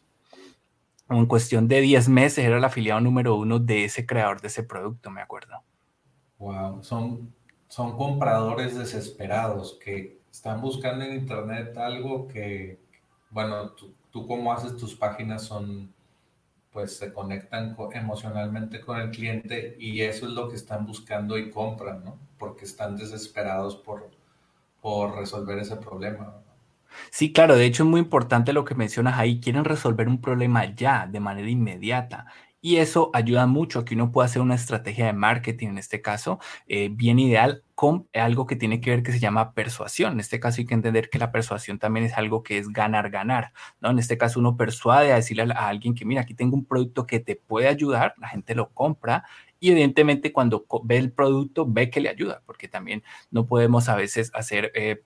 en cuestión de 10 meses, era el afiliado número uno de ese creador de ese producto, me acuerdo. Wow, son, son compradores desesperados que están buscando en internet algo que, bueno, tú, tú cómo haces tus páginas son, pues se conectan emocionalmente con el cliente y eso es lo que están buscando y compran, ¿no? Porque están desesperados por, por resolver ese problema. Sí, claro, de hecho es muy importante lo que mencionas ahí, quieren resolver un problema ya, de manera inmediata. Y eso ayuda mucho a que uno pueda hacer una estrategia de marketing, en este caso, eh, bien ideal con algo que tiene que ver que se llama persuasión. En este caso hay que entender que la persuasión también es algo que es ganar, ganar, ¿no? En este caso uno persuade a decirle a, alguien que, mira, aquí tengo un producto que te puede ayudar, la gente lo compra y evidentemente cuando ve el producto, ve que le ayuda, porque también no podemos a veces hacer... Eh,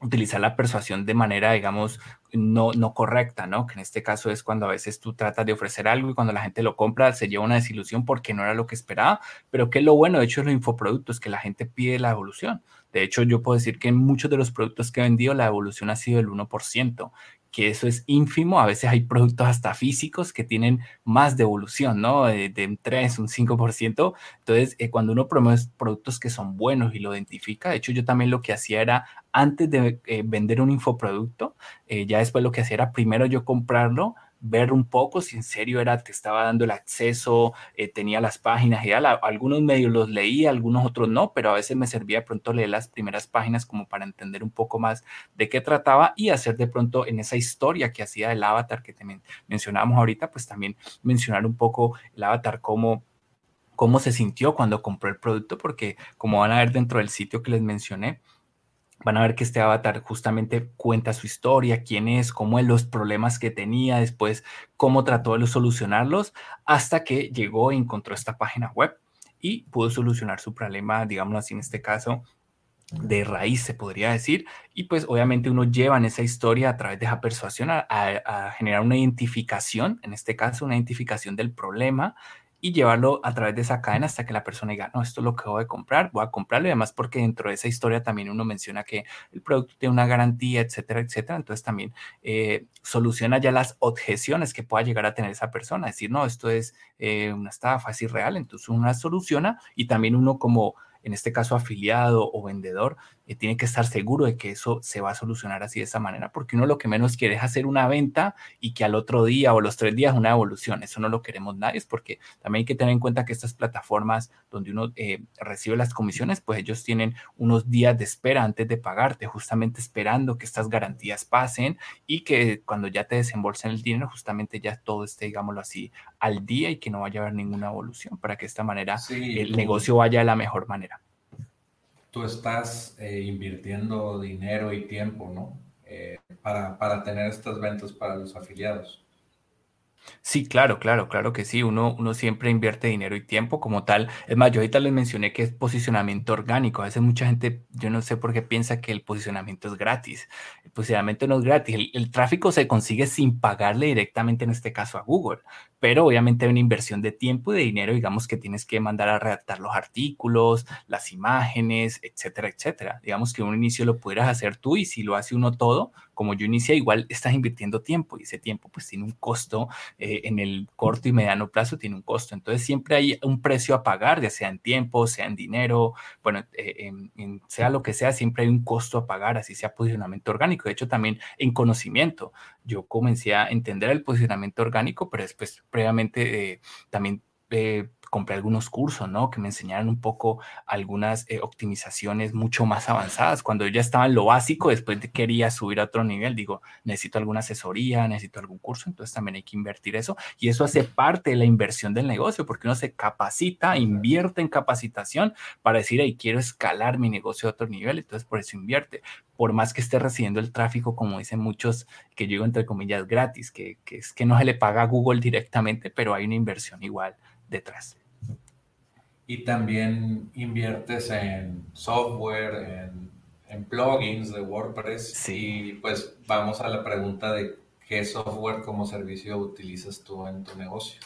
utilizar la persuasión de manera, digamos, no, no correcta, ¿no? Que en este caso es cuando a veces tú tratas de ofrecer algo y cuando la gente lo compra se lleva una desilusión porque no era lo que esperaba, pero que lo bueno, de hecho, es los infoproductos, que la gente pide la evolución. De hecho, yo puedo decir que en muchos de los productos que he vendido la evolución ha sido del 1%, que eso es ínfimo. A veces hay productos hasta físicos que tienen más devolución, ¿no? De, un 3, un 5%. Entonces, eh, cuando uno promueve productos que son buenos y lo identifica, de hecho, yo también lo que hacía era, antes de eh, vender un infoproducto, eh, ya después lo que hacía era primero yo comprarlo, ver un poco si en serio era, te estaba dando el acceso, eh, tenía las páginas y algunos medios los leí, algunos otros no, pero a veces me servía de pronto leer las primeras páginas como para entender un poco más de qué trataba y hacer de pronto en esa historia que hacía del avatar que te mencionábamos ahorita, pues también mencionar un poco el avatar como cómo se sintió cuando compró el producto, porque como van a ver dentro del sitio que les mencioné, van a ver que este avatar justamente cuenta su historia, quién es, cómo es, los problemas que tenía, después cómo trató de solucionarlos, hasta que llegó y encontró esta página web y pudo solucionar su problema, digamos así en este caso, de raíz, se podría decir. Y pues obviamente uno lleva en esa historia a través de esa persuasión a, a generar una identificación, en este caso una identificación del problema y llevarlo a través de esa cadena hasta que la persona diga, no, esto es lo que voy a comprar, voy a comprarlo y además porque dentro de esa historia también uno menciona que el producto tiene una garantía, etcétera, etcétera. Entonces también eh, soluciona ya las objeciones que pueda llegar a tener esa persona, decir, no, esto es eh, una estafa, es irreal, entonces uno la soluciona y también uno como en este caso afiliado o vendedor, eh, tiene que estar seguro de que eso se va a solucionar así de esa manera, porque uno lo que menos quiere es hacer una venta y que al otro día o los tres días una evolución. Eso no lo queremos nadie, es porque también hay que tener en cuenta que estas plataformas donde uno eh, recibe las comisiones, pues ellos tienen unos días de espera antes de pagarte, justamente esperando que estas garantías pasen y que cuando ya te desembolsen el dinero, justamente ya todo esté, digámoslo así, al día y que no vaya a haber ninguna evolución para que de esta manera el negocio vaya de la mejor manera tú estás eh, invirtiendo dinero y tiempo, ¿no? Eh, para, para tener estas ventas para los afiliados. Sí, claro, claro, claro que sí. Uno, uno siempre invierte dinero y tiempo como tal. Es más, yo ahorita les mencioné que es posicionamiento orgánico. A veces mucha gente, yo no sé por qué piensa que el posicionamiento es gratis. El posicionamiento no es gratis. El, tráfico se consigue sin pagarle directamente, en este caso, a Google. Pero obviamente hay una inversión de tiempo y de dinero, digamos que tienes que mandar a redactar los artículos, las imágenes, etcétera, etcétera. Digamos que un inicio lo pudieras hacer tú y si lo hace uno todo, como yo inicié, igual estás invirtiendo tiempo y ese tiempo pues tiene un costo eh, en el corto y mediano plazo, tiene un costo. Entonces siempre hay un precio a pagar, ya sea en tiempo, sea en dinero, bueno, eh, sea lo que sea, siempre hay un costo a pagar, así sea posicionamiento orgánico. De hecho, también en conocimiento, yo comencé a entender el posicionamiento orgánico, pero después previamente eh, también compré algunos cursos, ¿no? Que me enseñaron un poco algunas eh, optimizaciones mucho más avanzadas. Cuando yo ya estaba en lo básico, después quería subir a otro nivel, digo, necesito alguna asesoría, necesito algún curso, entonces también hay que invertir eso. Y eso hace parte de la inversión del negocio, porque uno se capacita, invierte en capacitación para decir, hey, quiero escalar mi negocio a otro nivel, entonces por eso invierte. Por más que esté recibiendo el tráfico, como dicen muchos, que yo entre comillas gratis, que, que es que no se le paga a Google directamente, pero hay una inversión igual detrás. Y también inviertes en software, en, plugins de WordPress. Sí. Y pues vamos a la pregunta de qué software como servicio utilizas tú en tu negocio.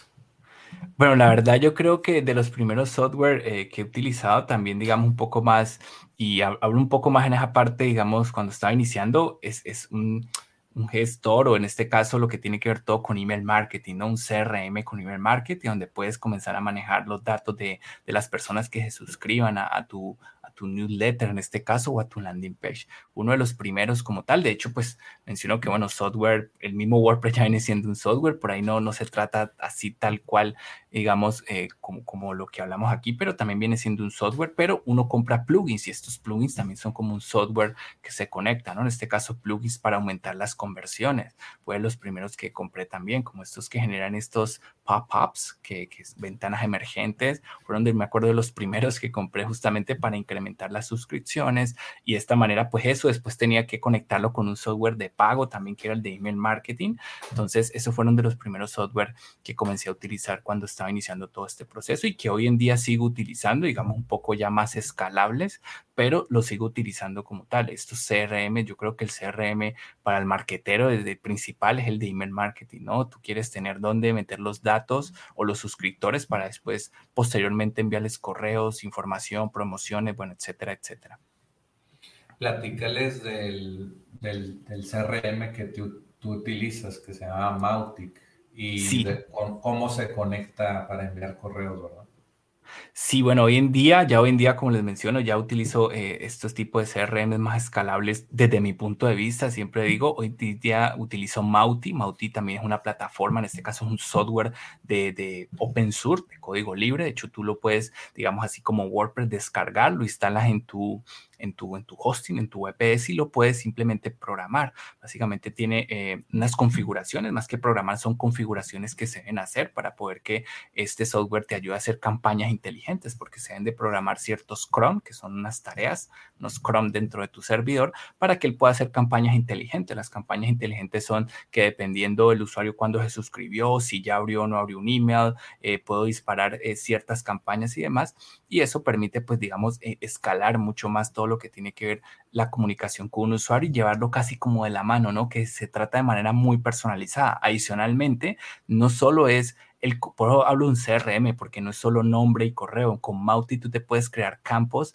Bueno, la verdad yo creo que de los primeros software eh, que he utilizado también, digamos, un poco más, y hablo un poco más en esa parte, digamos, cuando estaba iniciando, es, es un, un gestor o en este caso lo que tiene que ver todo con email marketing, ¿no? Un CRM con email marketing donde puedes comenzar a manejar los datos de, las personas que se suscriban a, tu, tu newsletter en este caso o a tu landing page. Uno de los primeros como tal, de hecho, pues mencionó que, bueno, software, el mismo WordPress ya viene siendo un software, por ahí no, no se trata así tal cual, digamos, eh, como, como lo que hablamos aquí, pero también viene siendo un software, pero uno compra plugins y estos plugins también son como un software que se conecta, ¿no? En este caso, plugins para aumentar las conversiones. Fue los primeros que compré también, como estos que generan estos pop-ups, que, que es ventanas emergentes, fueron de, me acuerdo de los primeros que compré justamente para incrementar las suscripciones y de esta manera pues eso después tenía que conectarlo con un software de pago también que era el de email marketing. Entonces, esos fueron de los primeros software que comencé a utilizar cuando estaba iniciando todo este proceso y que hoy en día sigo utilizando, digamos, un poco ya más escalables, pero lo sigo utilizando como tal. Estos CRM, yo creo que el CRM para el marketero desde el principal es el de email marketing, ¿no? Tú quieres tener dónde meter los datos o los suscriptores para después posteriormente enviarles correos, información, promociones, bueno, etcétera, etcétera. Platícales del, del, CRM que tú, utilizas, que se llama Mautic, y cómo se conecta para enviar correos, ¿verdad? Sí, bueno, hoy en día, ya hoy en día, como les menciono, ya utilizo eh, estos tipos de CRM más escalables desde mi punto de vista. Siempre digo, hoy día utilizo Mauti. Mauti también es una plataforma, en este caso es un software de, de open source, de código libre. De hecho, tú lo puedes, digamos así como WordPress, descargar, lo instalas en tu, en tu, en tu hosting, en tu VPS y lo puedes simplemente programar. Básicamente tiene eh, unas configuraciones, más que programar, son configuraciones que se deben hacer para poder que este software te ayude a hacer campañas inteligentes, porque se deben de programar ciertos Chrome, que son unas tareas, unos Chrome dentro de tu servidor, para que él pueda hacer campañas inteligentes. Las campañas inteligentes son que dependiendo del usuario cuando se suscribió, si ya abrió o no abrió un email, eh, puedo disparar eh, ciertas campañas y demás. Y eso permite, pues, digamos, escalar mucho más todo lo que tiene que ver la comunicación con un usuario y llevarlo casi como de la mano, ¿no? Que se trata de manera muy personalizada. Adicionalmente, no solo es el, por eso hablo de un CRM, porque no es solo nombre y correo. Con Mauti tú te puedes crear campos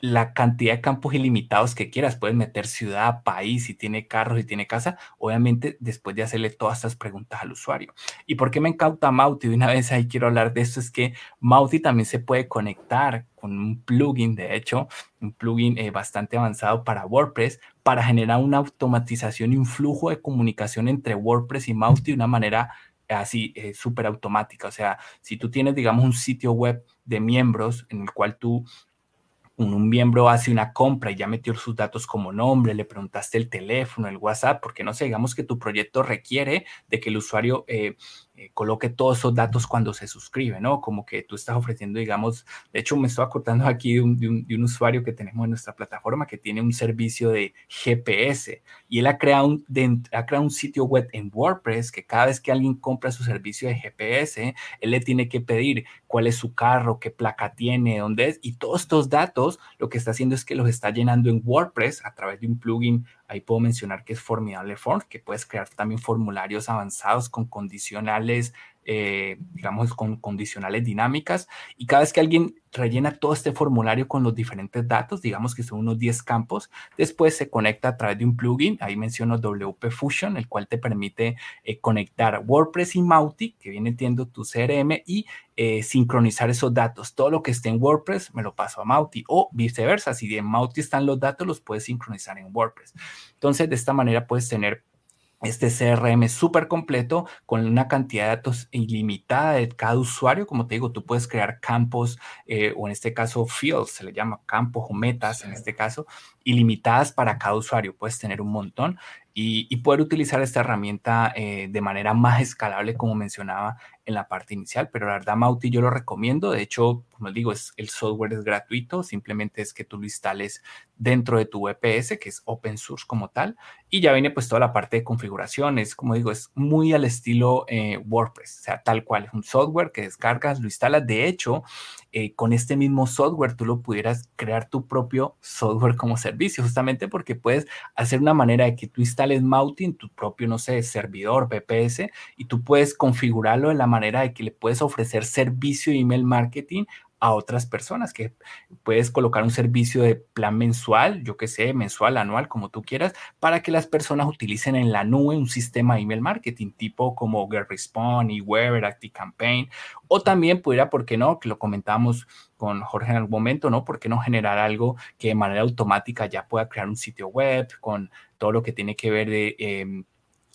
la cantidad de campos ilimitados que quieras. Puedes meter ciudad, país, si tiene carros, si tiene casa, obviamente después de hacerle todas estas preguntas al usuario. ¿Y por qué me encanta Mauti? De una vez ahí quiero hablar de esto, es que Mauti también se puede conectar con un plugin, de hecho, un plugin eh, bastante avanzado para WordPress, para generar una automatización y un flujo de comunicación entre WordPress y Mauti de una manera así eh, súper automática. O sea, si tú tienes, digamos, un sitio web de miembros en el cual tú un, miembro hace una compra y ya metió sus datos como nombre, le preguntaste el teléfono, el WhatsApp, porque no sé, digamos que tu proyecto requiere de que el usuario eh, eh, coloque todos esos datos cuando se suscribe, ¿no? Como que tú estás ofreciendo, digamos, de hecho me estoy acordando aquí de un, usuario que tenemos en nuestra plataforma que tiene un servicio de GPS y él ha creado, un, ha creado un sitio web en WordPress que cada vez que alguien compra su servicio de GPS, él le tiene que pedir cuál es su carro, qué placa tiene, dónde es, y todos estos datos lo que está haciendo es que los está llenando en WordPress a través de un plugin Ahí puedo mencionar que es Formidable Forms, que puedes crear también formularios avanzados con condicionales eh, digamos, con condicionales dinámicas. Y cada vez que alguien rellena todo este formulario con los diferentes datos, digamos que son unos 10 campos, después se conecta a través de un plugin, ahí menciono WP Fusion, el cual te permite eh, conectar WordPress y Mautic, que viene siendo tu CRM, y eh, sincronizar esos datos. Todo lo que esté en WordPress me lo paso a Mautic o viceversa. Si en Mautic están los datos, los puedes sincronizar en WordPress. Entonces, de esta manera puedes tener este CRM súper completo con una cantidad de datos ilimitada de cada usuario. Como te digo, tú puedes crear campos eh, o en este caso fields, se le llama campos o metas en este caso, ilimitadas para cada usuario. Puedes tener un montón y, poder utilizar esta herramienta eh, de manera más escalable, como mencionaba en la parte inicial. Pero la verdad, Mauti, yo lo recomiendo. De hecho, como digo, es, el software es gratuito. Simplemente es que tú lo instales dentro de tu VPS, que es open source como tal. Y ya viene pues toda la parte de configuraciones. Como digo, es muy al estilo eh, WordPress. O sea, tal cual. Es un software que descargas, lo instalas. De hecho, eh, con este mismo software tú lo pudieras crear tu propio software como servicio, justamente porque puedes hacer una manera de que tú instales Mauti en tu propio, no sé, servidor VPS y tú puedes configurarlo de la manera de que le puedes ofrecer servicio de email marketing a otras personas, que puedes colocar un servicio de plan mensual, yo que sé, mensual, anual, como tú quieras, para que las personas utilicen en la nube un sistema de email marketing tipo como GetResponse, eWeber, ActiveCampaign, o también pudiera, ¿por qué no? Que lo comentamos con Jorge en algún momento, ¿no? ¿Por qué no generar algo que de manera automática ya pueda crear un sitio web con todo lo que tiene que ver de... Em,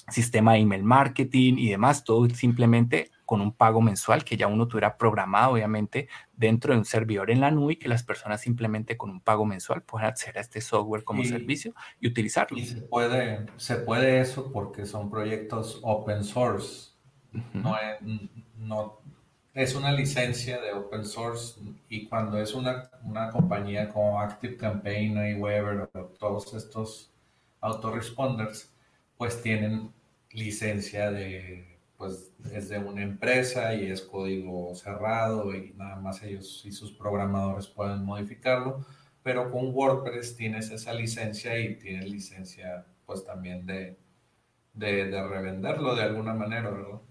sistema de email marketing y demás, todo simplemente con un pago mensual que ya uno tuviera programado, obviamente, dentro de un servidor en la nube y que las personas simplemente con un pago mensual puedan acceder a este software como servicio y utilizarlo. Y se puede, se puede eso porque son proyectos open source. no, es, no, es una licencia de open source y cuando es una, una compañía como ActiveCampaign, Weber o todos estos autoresponders, pues tienen licencia de, pues es de una empresa y es código cerrado y nada más ellos y sus programadores pueden modificarlo, pero con WordPress tienes esa licencia y tienes licencia pues también de, de, de revenderlo de alguna manera, ¿verdad?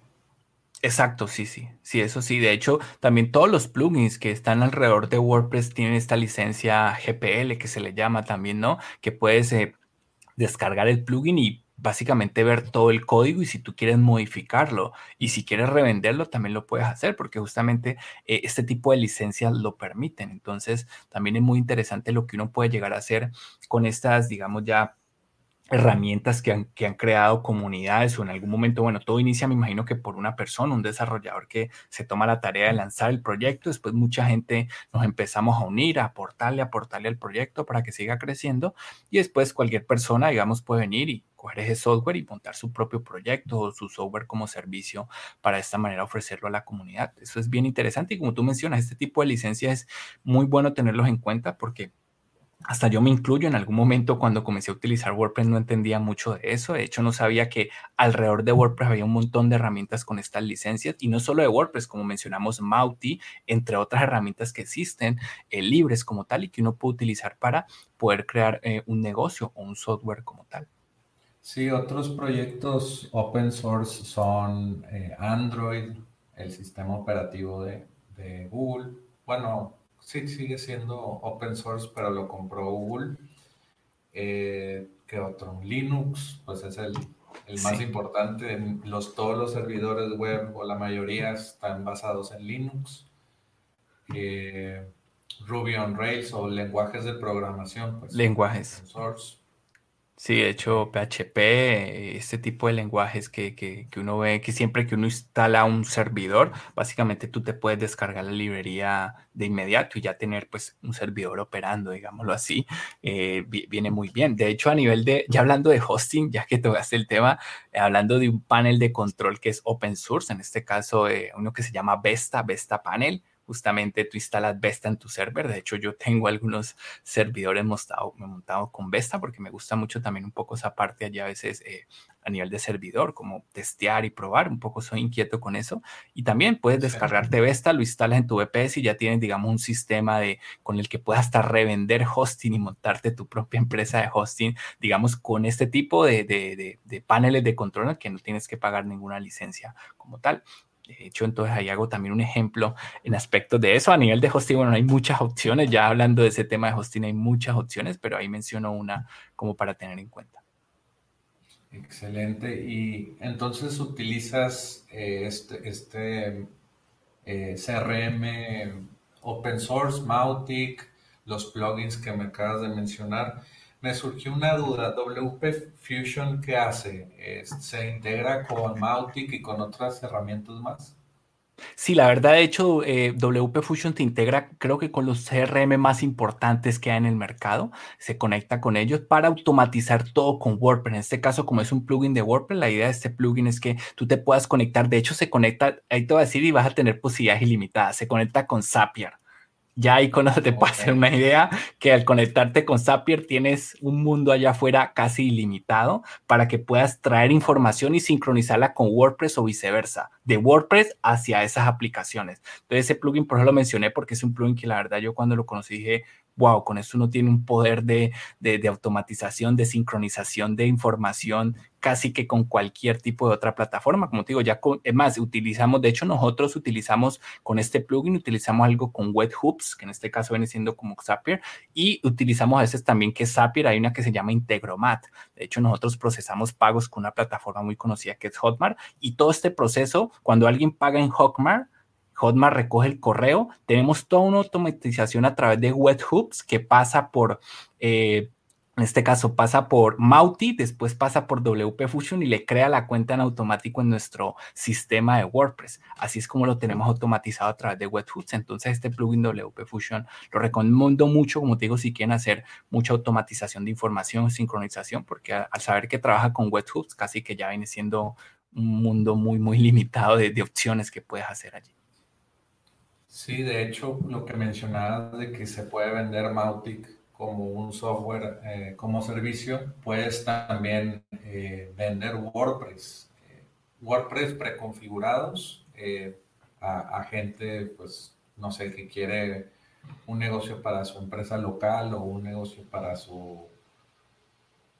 Exacto, sí, sí, sí, eso sí. De hecho, también todos los plugins que están alrededor de WordPress tienen esta licencia GPL que se le llama también, ¿no? Que puedes eh, descargar el plugin y básicamente ver todo el código y si tú quieres modificarlo y si quieres revenderlo también lo puedes hacer porque justamente eh, este tipo de licencias lo permiten. Entonces, también es muy interesante lo que uno puede llegar a hacer con estas, digamos, ya herramientas que han, que han creado comunidades o en algún momento, bueno, todo inicia, me imagino que por una persona, un desarrollador que se toma la tarea de lanzar el proyecto, después mucha gente nos empezamos a unir, a aportarle, a aportarle al proyecto para que siga creciendo y después cualquier persona, digamos, puede venir y coger ese software y montar su propio proyecto o su software como servicio para de esta manera ofrecerlo a la comunidad. Eso es bien interesante y como tú mencionas, este tipo de licencias es muy bueno tenerlos en cuenta porque hasta yo me incluyo en algún momento cuando comencé a utilizar WordPress no entendía mucho de eso. De hecho, no sabía que alrededor de WordPress había un montón de herramientas con estas licencias y no solo de WordPress, como mencionamos Mauti, entre otras herramientas que existen eh, libres como tal y que uno puede utilizar para poder crear eh, un negocio o un software como tal. Sí, otros proyectos open source son eh, Android, el sistema operativo de, de Google. Bueno, sí sigue siendo open source, pero lo compró Google. Eh, ¿Qué otro? Linux, pues es el, más importante. Los, todos los servidores web, o la mayoría, están basados en Linux. Eh, Ruby on Rails o lenguajes de programación. Pues, lenguajes. Source. Sí, de hecho, PHP, este tipo de lenguajes que, que, que, uno ve, que siempre que uno instala un servidor, básicamente tú te puedes descargar la librería de inmediato y ya tener pues un servidor operando, digámoslo así, eh, viene muy bien. De hecho, a nivel de, ya hablando de hosting, ya que tocaste el tema, eh, hablando de un panel de control que es open source, en este caso eh, uno que se llama Vesta, Vesta Panel, justamente tú instalas Vesta en tu server. De hecho, yo tengo algunos servidores montado, montado con Vesta porque me gusta mucho también un poco esa parte allá a veces eh, a nivel de servidor, como testear y probar. Un poco soy inquieto con eso. Y también puedes descargarte Vesta, lo instalas en tu VPS y ya tienes, digamos, un sistema de, con el que puedas hasta revender hosting y montarte tu propia empresa de hosting, digamos, con este tipo de, de, de paneles de control que no tienes que pagar ninguna licencia como tal. De hecho, entonces ahí hago también un ejemplo en aspectos de eso. A nivel de hosting, bueno, hay muchas opciones. Ya hablando de ese tema de hosting, hay muchas opciones, pero ahí menciono una como para tener en cuenta. Excelente. Y entonces utilizas eh, este, este eh, CRM open source, Mautic, los plugins que me acabas de mencionar me surgió una duda. WP Fusion, ¿qué hace? ¿Se integra con Mautic y con otras herramientas más? Sí, la verdad, de hecho, eh, WP Fusion te integra, creo que con los CRM más importantes que hay en el mercado, se conecta con ellos para automatizar todo con WordPress. En este caso, como es un plugin de WordPress, la idea de este plugin es que tú te puedas conectar. De hecho, se conecta, ahí te voy a decir, y vas a tener posibilidades ilimitadas. Se conecta con Zapier ya ahí con eso te puedo hacer una idea que al conectarte con Zapier tienes un mundo allá afuera casi ilimitado para que puedas traer información y sincronizarla con WordPress o viceversa, de WordPress hacia esas aplicaciones. Entonces ese plugin por eso lo mencioné porque es un plugin que la verdad yo cuando lo conocí dije, wow, con esto uno tiene un poder de, de, automatización, de sincronización de información casi que con cualquier tipo de otra plataforma. Como te digo, ya con, es más, utilizamos, de hecho nosotros utilizamos con este plugin, utilizamos algo con Webhooks, que en este caso viene siendo como Zapier, y utilizamos a veces también que Zapier, hay una que se llama Integromat. De hecho, nosotros procesamos pagos con una plataforma muy conocida que es Hotmart, y todo este proceso, cuando alguien paga en Hotmart, Hotmart recoge el correo. Tenemos toda una automatización a través de webhooks que pasa por, eh, en este caso pasa por Mauti, después pasa por WP Fusion y le crea la cuenta en automático en nuestro sistema de WordPress. Así es como lo tenemos automatizado a través de webhooks. Entonces este plugin WP Fusion lo recomiendo mucho, como te digo, si quieren hacer mucha automatización de información, sincronización, porque al saber que trabaja con webhooks, casi que ya viene siendo un mundo muy, muy limitado de, de opciones que puedes hacer allí. Sí, de hecho, lo que mencionabas de que se puede vender Mautic como un software eh, como servicio, puedes también eh, vender WordPress, eh, WordPress preconfigurados a, gente, pues, no sé, que quiere un negocio para su empresa local o un negocio para su,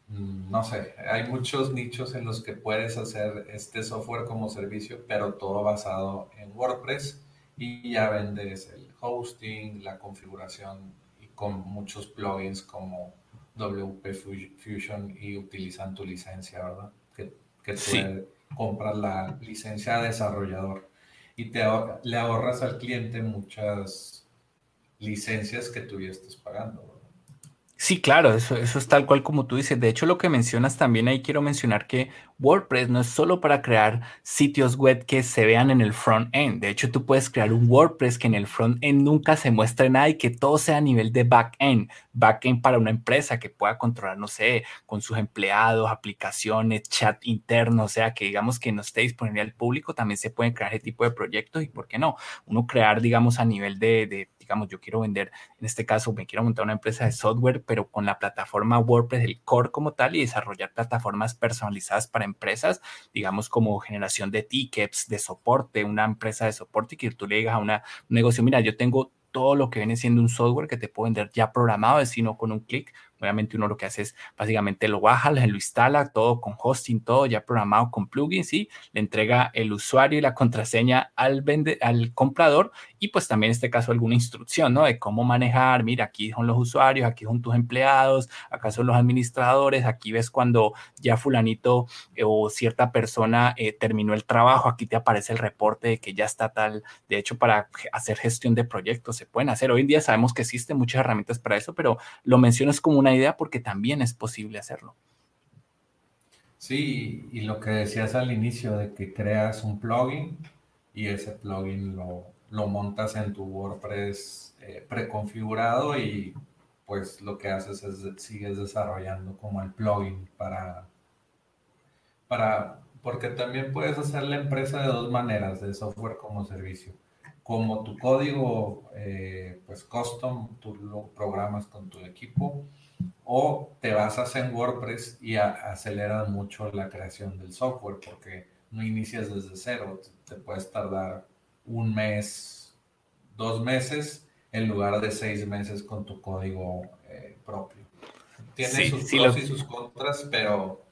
mm, no sé, hay muchos nichos en los que puedes hacer este software como servicio, pero todo basado en WordPress y ya vendes el hosting, la configuración y con muchos plugins como WP Fusion y utilizan tu licencia, ¿verdad? Que, que tú compras la licencia de desarrollador y te le ahorras al cliente muchas licencias que tú ya estás pagando. Sí, claro, eso, eso es tal cual como tú dices. De hecho, lo que mencionas también ahí quiero mencionar que WordPress no es solo para crear sitios web que se vean en el front-end. De hecho, tú puedes crear un WordPress que en el front-end nunca se muestre nada y que todo sea a nivel de back-end. Back-end para una empresa que pueda controlar, no sé, con sus empleados, aplicaciones, chat interno, o sea, que digamos que no esté disponible al público, también se pueden crear ese tipo de proyectos y, ¿por qué no? Uno crear, digamos, a nivel de digamos, yo quiero vender, en este caso, me quiero montar una empresa de software, pero con la plataforma WordPress, el core como tal, y desarrollar plataformas personalizadas para empresas, digamos, como generación de tickets, de soporte, una empresa de soporte, que tú le digas a una, un negocio, mira, yo tengo todo lo que viene siendo un software que te puedo vender ya programado, sino con un clic Obviamente uno lo que hace es básicamente lo baja, lo instala, todo con hosting, todo ya programado con plugins y le entrega el usuario y la contraseña al, vende, al comprador y pues también en este caso alguna instrucción, ¿no? De cómo manejar, mira, aquí son los usuarios, aquí son tus empleados, acá son los administradores, aquí ves cuando ya fulanito eh, o cierta persona eh, terminó el trabajo, aquí te aparece el reporte de que ya está tal, de hecho para hacer gestión de proyectos se pueden hacer. Hoy en día sabemos que existen muchas herramientas para eso, pero lo mencionas como una idea porque también es posible hacerlo. Sí, y lo que decías al inicio de que creas un plugin y ese plugin lo, lo montas en tu WordPress eh, preconfigurado y pues lo que haces es sigues desarrollando como el plugin para, para, porque también puedes hacer la empresa de dos maneras, de software como servicio. Como tu código, eh, pues custom, tú lo programas con tu equipo o te basas en WordPress y aceleras mucho la creación del software porque no inicias desde cero, te, puedes tardar un mes, dos meses en lugar de seis meses con tu código eh, propio. Tiene sus pros y sus contras, pero...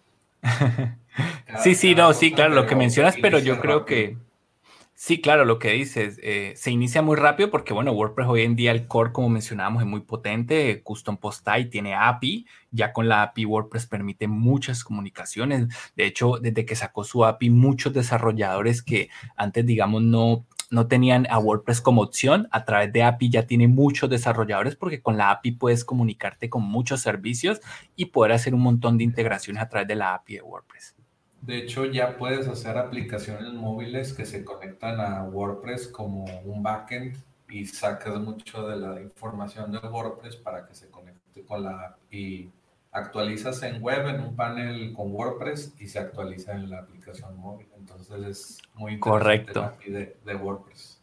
sí, sí, no, sí, claro, lo que mencionas, pero yo creo que Sí, claro, lo que dices, eh, se inicia muy rápido porque, bueno, WordPress hoy en día el core, como mencionábamos, es muy potente, Custom Post Type tiene API, ya con la API WordPress permite muchas comunicaciones, de hecho, desde que sacó su API, muchos desarrolladores que antes, digamos, no, no tenían a WordPress como opción, a través de API ya tiene muchos desarrolladores porque con la API puedes comunicarte con muchos servicios y poder hacer un montón de integraciones a través de la API de WordPress. De hecho, ya puedes hacer aplicaciones móviles que se conectan a WordPress como un backend y sacas mucho de la información de WordPress para que se conecte con la app y actualizas en web en un panel con WordPress y se actualiza en la aplicación móvil. Entonces es muy interesante Correcto. de, de, WordPress.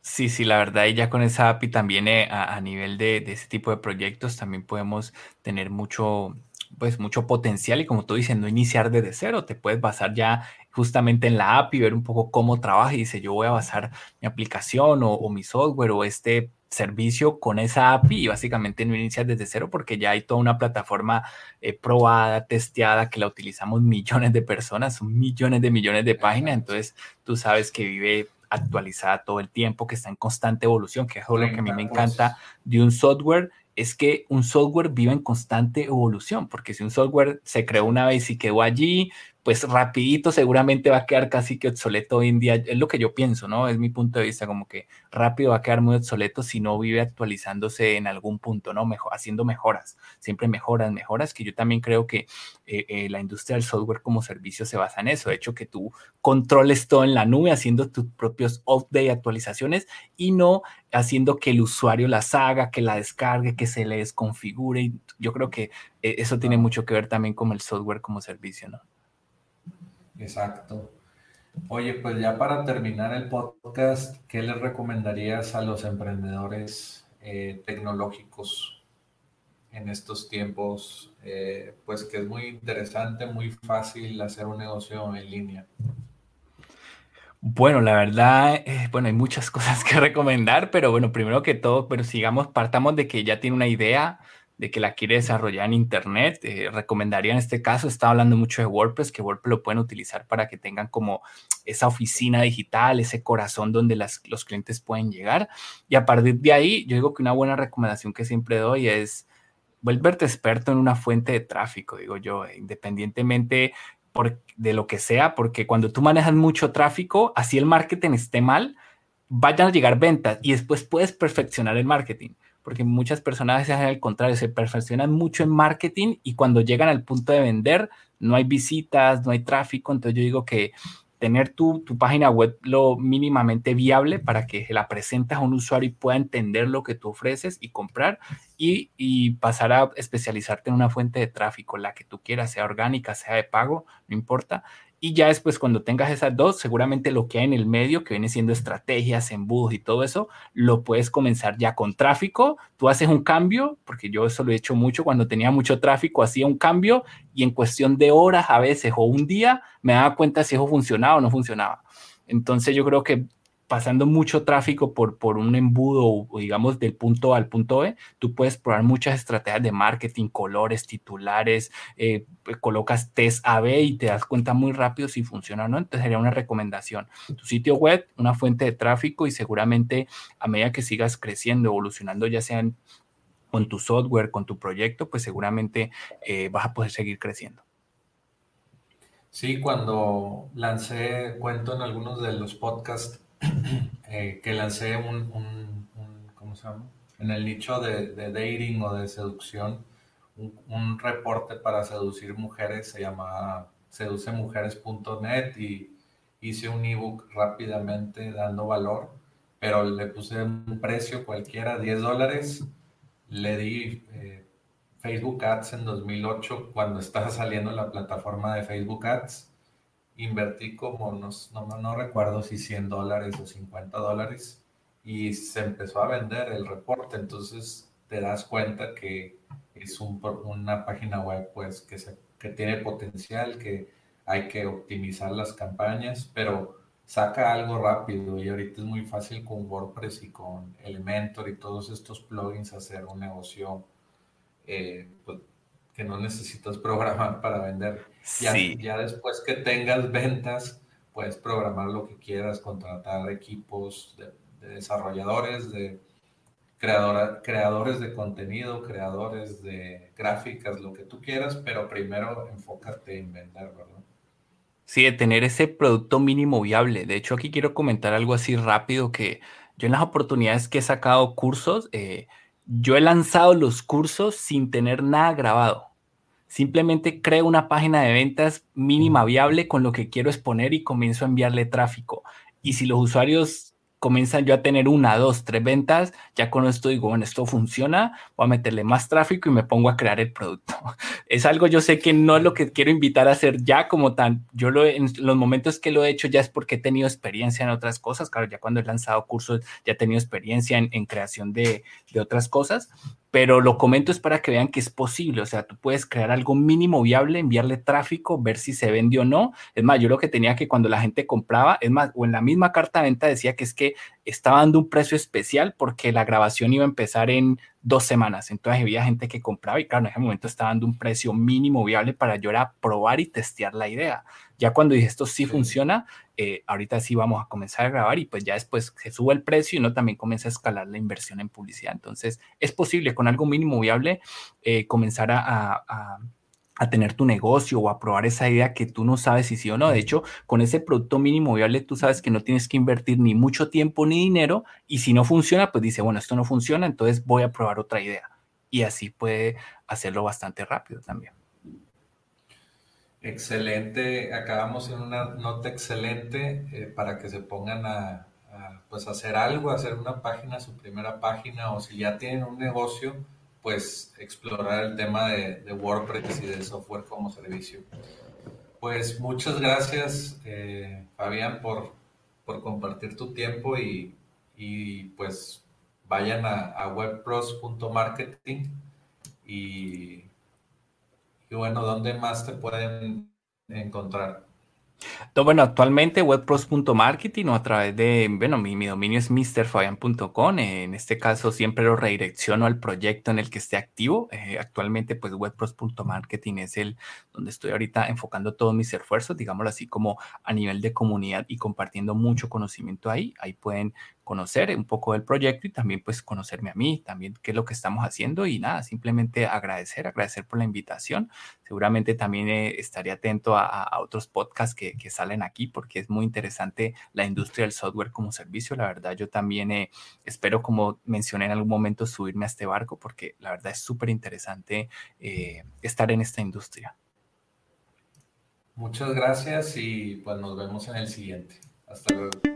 Sí, sí, la verdad, y ya con esa API también eh, a, a, nivel de, de, ese tipo de proyectos también podemos tener mucho, pues mucho potencial y como tú dices, no iniciar desde cero, te puedes basar ya justamente en la app y ver un poco cómo trabaja y dice, yo voy a basar mi aplicación o, mi software o este servicio con esa API y básicamente no iniciar desde cero porque ya hay toda una plataforma eh, probada, testeada, que la utilizamos millones de personas, son millones de millones de páginas, entonces tú sabes que vive actualizada todo el tiempo, que está en constante evolución, que es lo que a mí me encanta de un software es que un software vive en constante evolución, porque si un software se creó una vez y quedó allí, pues rapidito seguramente va a quedar casi que obsoleto hoy en día. Es lo que yo pienso, ¿no? Es mi punto de vista, como que rápido va a quedar muy obsoleto si no vive actualizándose en algún punto, ¿no? Mejor, haciendo mejoras, siempre mejoras, mejoras, que yo también creo que eh, eh, la industria del software como servicio se basa en eso. De hecho, que tú controles todo en la nube, haciendo tus propios update, actualizaciones y no haciendo que el usuario las haga, que la descargue, que se le desconfigure. Y yo creo que eh, eso tiene mucho que ver también con el software como servicio, ¿no? Exacto. Oye, pues ya para terminar el podcast, ¿qué les recomendarías a los emprendedores eh, tecnológicos en estos tiempos? Eh, pues que es muy interesante, muy fácil hacer un negocio en línea. Bueno, la verdad, eh, bueno, hay muchas cosas que recomendar, pero bueno, primero que todo, pero sigamos, partamos de que ya tiene una idea de que la quiere desarrollar en Internet. Eh, recomendaría en este caso, está hablando mucho de WordPress, que WordPress lo pueden utilizar para que tengan como esa oficina digital, ese corazón donde los clientes pueden llegar. Y a partir de ahí, yo digo que una buena recomendación que siempre doy es vuelverte experto en una fuente de tráfico, digo yo, independientemente de lo que sea, porque cuando tú manejas mucho tráfico, así el marketing esté mal, vayan a llegar ventas y después puedes perfeccionar el marketing, porque muchas personas hacen al contrario, se perfeccionan mucho en marketing y cuando llegan al punto de vender, no hay visitas, no hay tráfico, entonces yo digo que tener tu, tu, página web lo mínimamente viable para que la presentes a un usuario y pueda entender lo que tú ofreces y comprar y, y, pasar a especializarte en una fuente de tráfico, la que tú quieras, sea orgánica, sea de pago, no importa, y ya después, cuando tengas esas dos, seguramente lo que hay en el medio, que viene siendo estrategias, embudos y todo eso, lo puedes comenzar ya con tráfico. Tú haces un cambio, porque yo eso lo he hecho mucho cuando tenía mucho tráfico, hacía un cambio y en cuestión de horas a veces o un día me daba cuenta si eso funcionaba o no funcionaba. Entonces yo creo que pasando mucho tráfico por, por un embudo digamos del punto A al punto B, tú puedes probar muchas estrategias de marketing, colores, titulares, eh, colocas test A-B y te das cuenta muy rápido si funciona o no. Entonces sería una recomendación. Tu sitio web, una fuente de tráfico y seguramente a medida que sigas creciendo, evolucionando, ya sea con tu software, con tu proyecto, pues seguramente eh, vas a poder seguir creciendo. Sí, cuando lancé, cuento en algunos de los podcasts eh, que lancé un, ¿cómo se llama? En el nicho de, dating o de seducción, un, reporte para seducir mujeres, se llamaba seducemujeres.net y hice un ebook rápidamente dando valor, pero le puse un precio cualquiera, 10 dólares, le di eh, Facebook Ads en 2008 cuando estaba saliendo la plataforma de Facebook Ads invertí como, no, no, recuerdo si 100 dólares o 50 dólares y se empezó a vender el reporte. Entonces te das cuenta que es un, una página web pues que, se, que tiene potencial, que hay que optimizar las campañas, pero saca algo rápido y ahorita es muy fácil con WordPress y con Elementor y todos estos plugins hacer un negocio eh, pues, que no necesitas programar para vender. Ya, ya después que tengas ventas, puedes programar lo que quieras, contratar equipos de, desarrolladores, de creadora, creadores de contenido, creadores de gráficas, lo que tú quieras, pero primero enfócate en vender, ¿verdad? Sí, de tener ese producto mínimo viable. De hecho, aquí quiero comentar algo así rápido que yo en las oportunidades que he sacado cursos, eh, yo he lanzado los cursos sin tener nada grabado. Simplemente creo una página de ventas mínima viable con lo que quiero exponer y comienzo a enviarle tráfico. Y si los usuarios comienzan yo a tener una, dos, tres ventas, ya con esto digo, bueno, esto funciona, voy a meterle más tráfico y me pongo a crear el producto. Es algo yo sé que no es lo que quiero invitar a hacer ya como tan, yo lo, en los momentos que lo he hecho ya es porque he tenido experiencia en otras cosas, claro, ya cuando he lanzado cursos ya he tenido experiencia en, en creación de, de otras cosas, pero lo comento es para que vean que es posible, o sea, tú puedes crear algo mínimo viable, enviarle tráfico, ver si se vende o no. Es más, yo lo que tenía que cuando la gente compraba, es más, o en la misma carta de venta decía que es que estaba dando un precio especial porque la grabación iba a empezar en dos semanas. Entonces había gente que compraba y claro, en ese momento estaba dando un precio mínimo viable para yo a probar y testear la idea. Ya cuando dije esto sí, funciona, eh, ahorita sí vamos a comenzar a grabar y pues ya después se sube el precio y uno también comienza a escalar la inversión en publicidad. Entonces es posible con algo mínimo viable eh, comenzar a a tener tu negocio o a probar esa idea que tú no sabes si sí o no. De hecho, con ese producto mínimo viable, tú sabes que no tienes que invertir ni mucho tiempo ni dinero y si no funciona, pues dice, bueno, esto no funciona, entonces voy a probar otra idea. Y así puede hacerlo bastante rápido también. Excelente, acabamos en una nota excelente eh, para que se pongan a, pues hacer algo, hacer una página, su primera página o si ya tienen un negocio, pues explorar el tema de, WordPress y de software como servicio. Pues muchas gracias, eh, Fabián, por, por, compartir tu tiempo y, y pues vayan a, a webpros.marketing y, y bueno, ¿dónde más te pueden encontrar? Bueno, actualmente webpros.marketing o a través de, bueno, mi, mi dominio es mrfabian.com. En este caso siempre lo redirecciono al proyecto en el que esté activo. Eh, actualmente, pues webpros.marketing es el donde estoy ahorita enfocando todos mis esfuerzos, digámoslo así, como a nivel de comunidad y compartiendo mucho conocimiento ahí. Ahí pueden conocer un poco del proyecto y también pues conocerme a mí, también qué es lo que estamos haciendo y nada, simplemente agradecer, agradecer por la invitación. Seguramente también eh, estaré atento a, otros podcasts que, salen aquí porque es muy interesante la industria del software como servicio. La verdad, yo también eh, espero, como mencioné en algún momento, subirme a este barco porque la verdad es súper interesante eh, estar en esta industria. Muchas gracias y pues nos vemos en el siguiente. Hasta luego.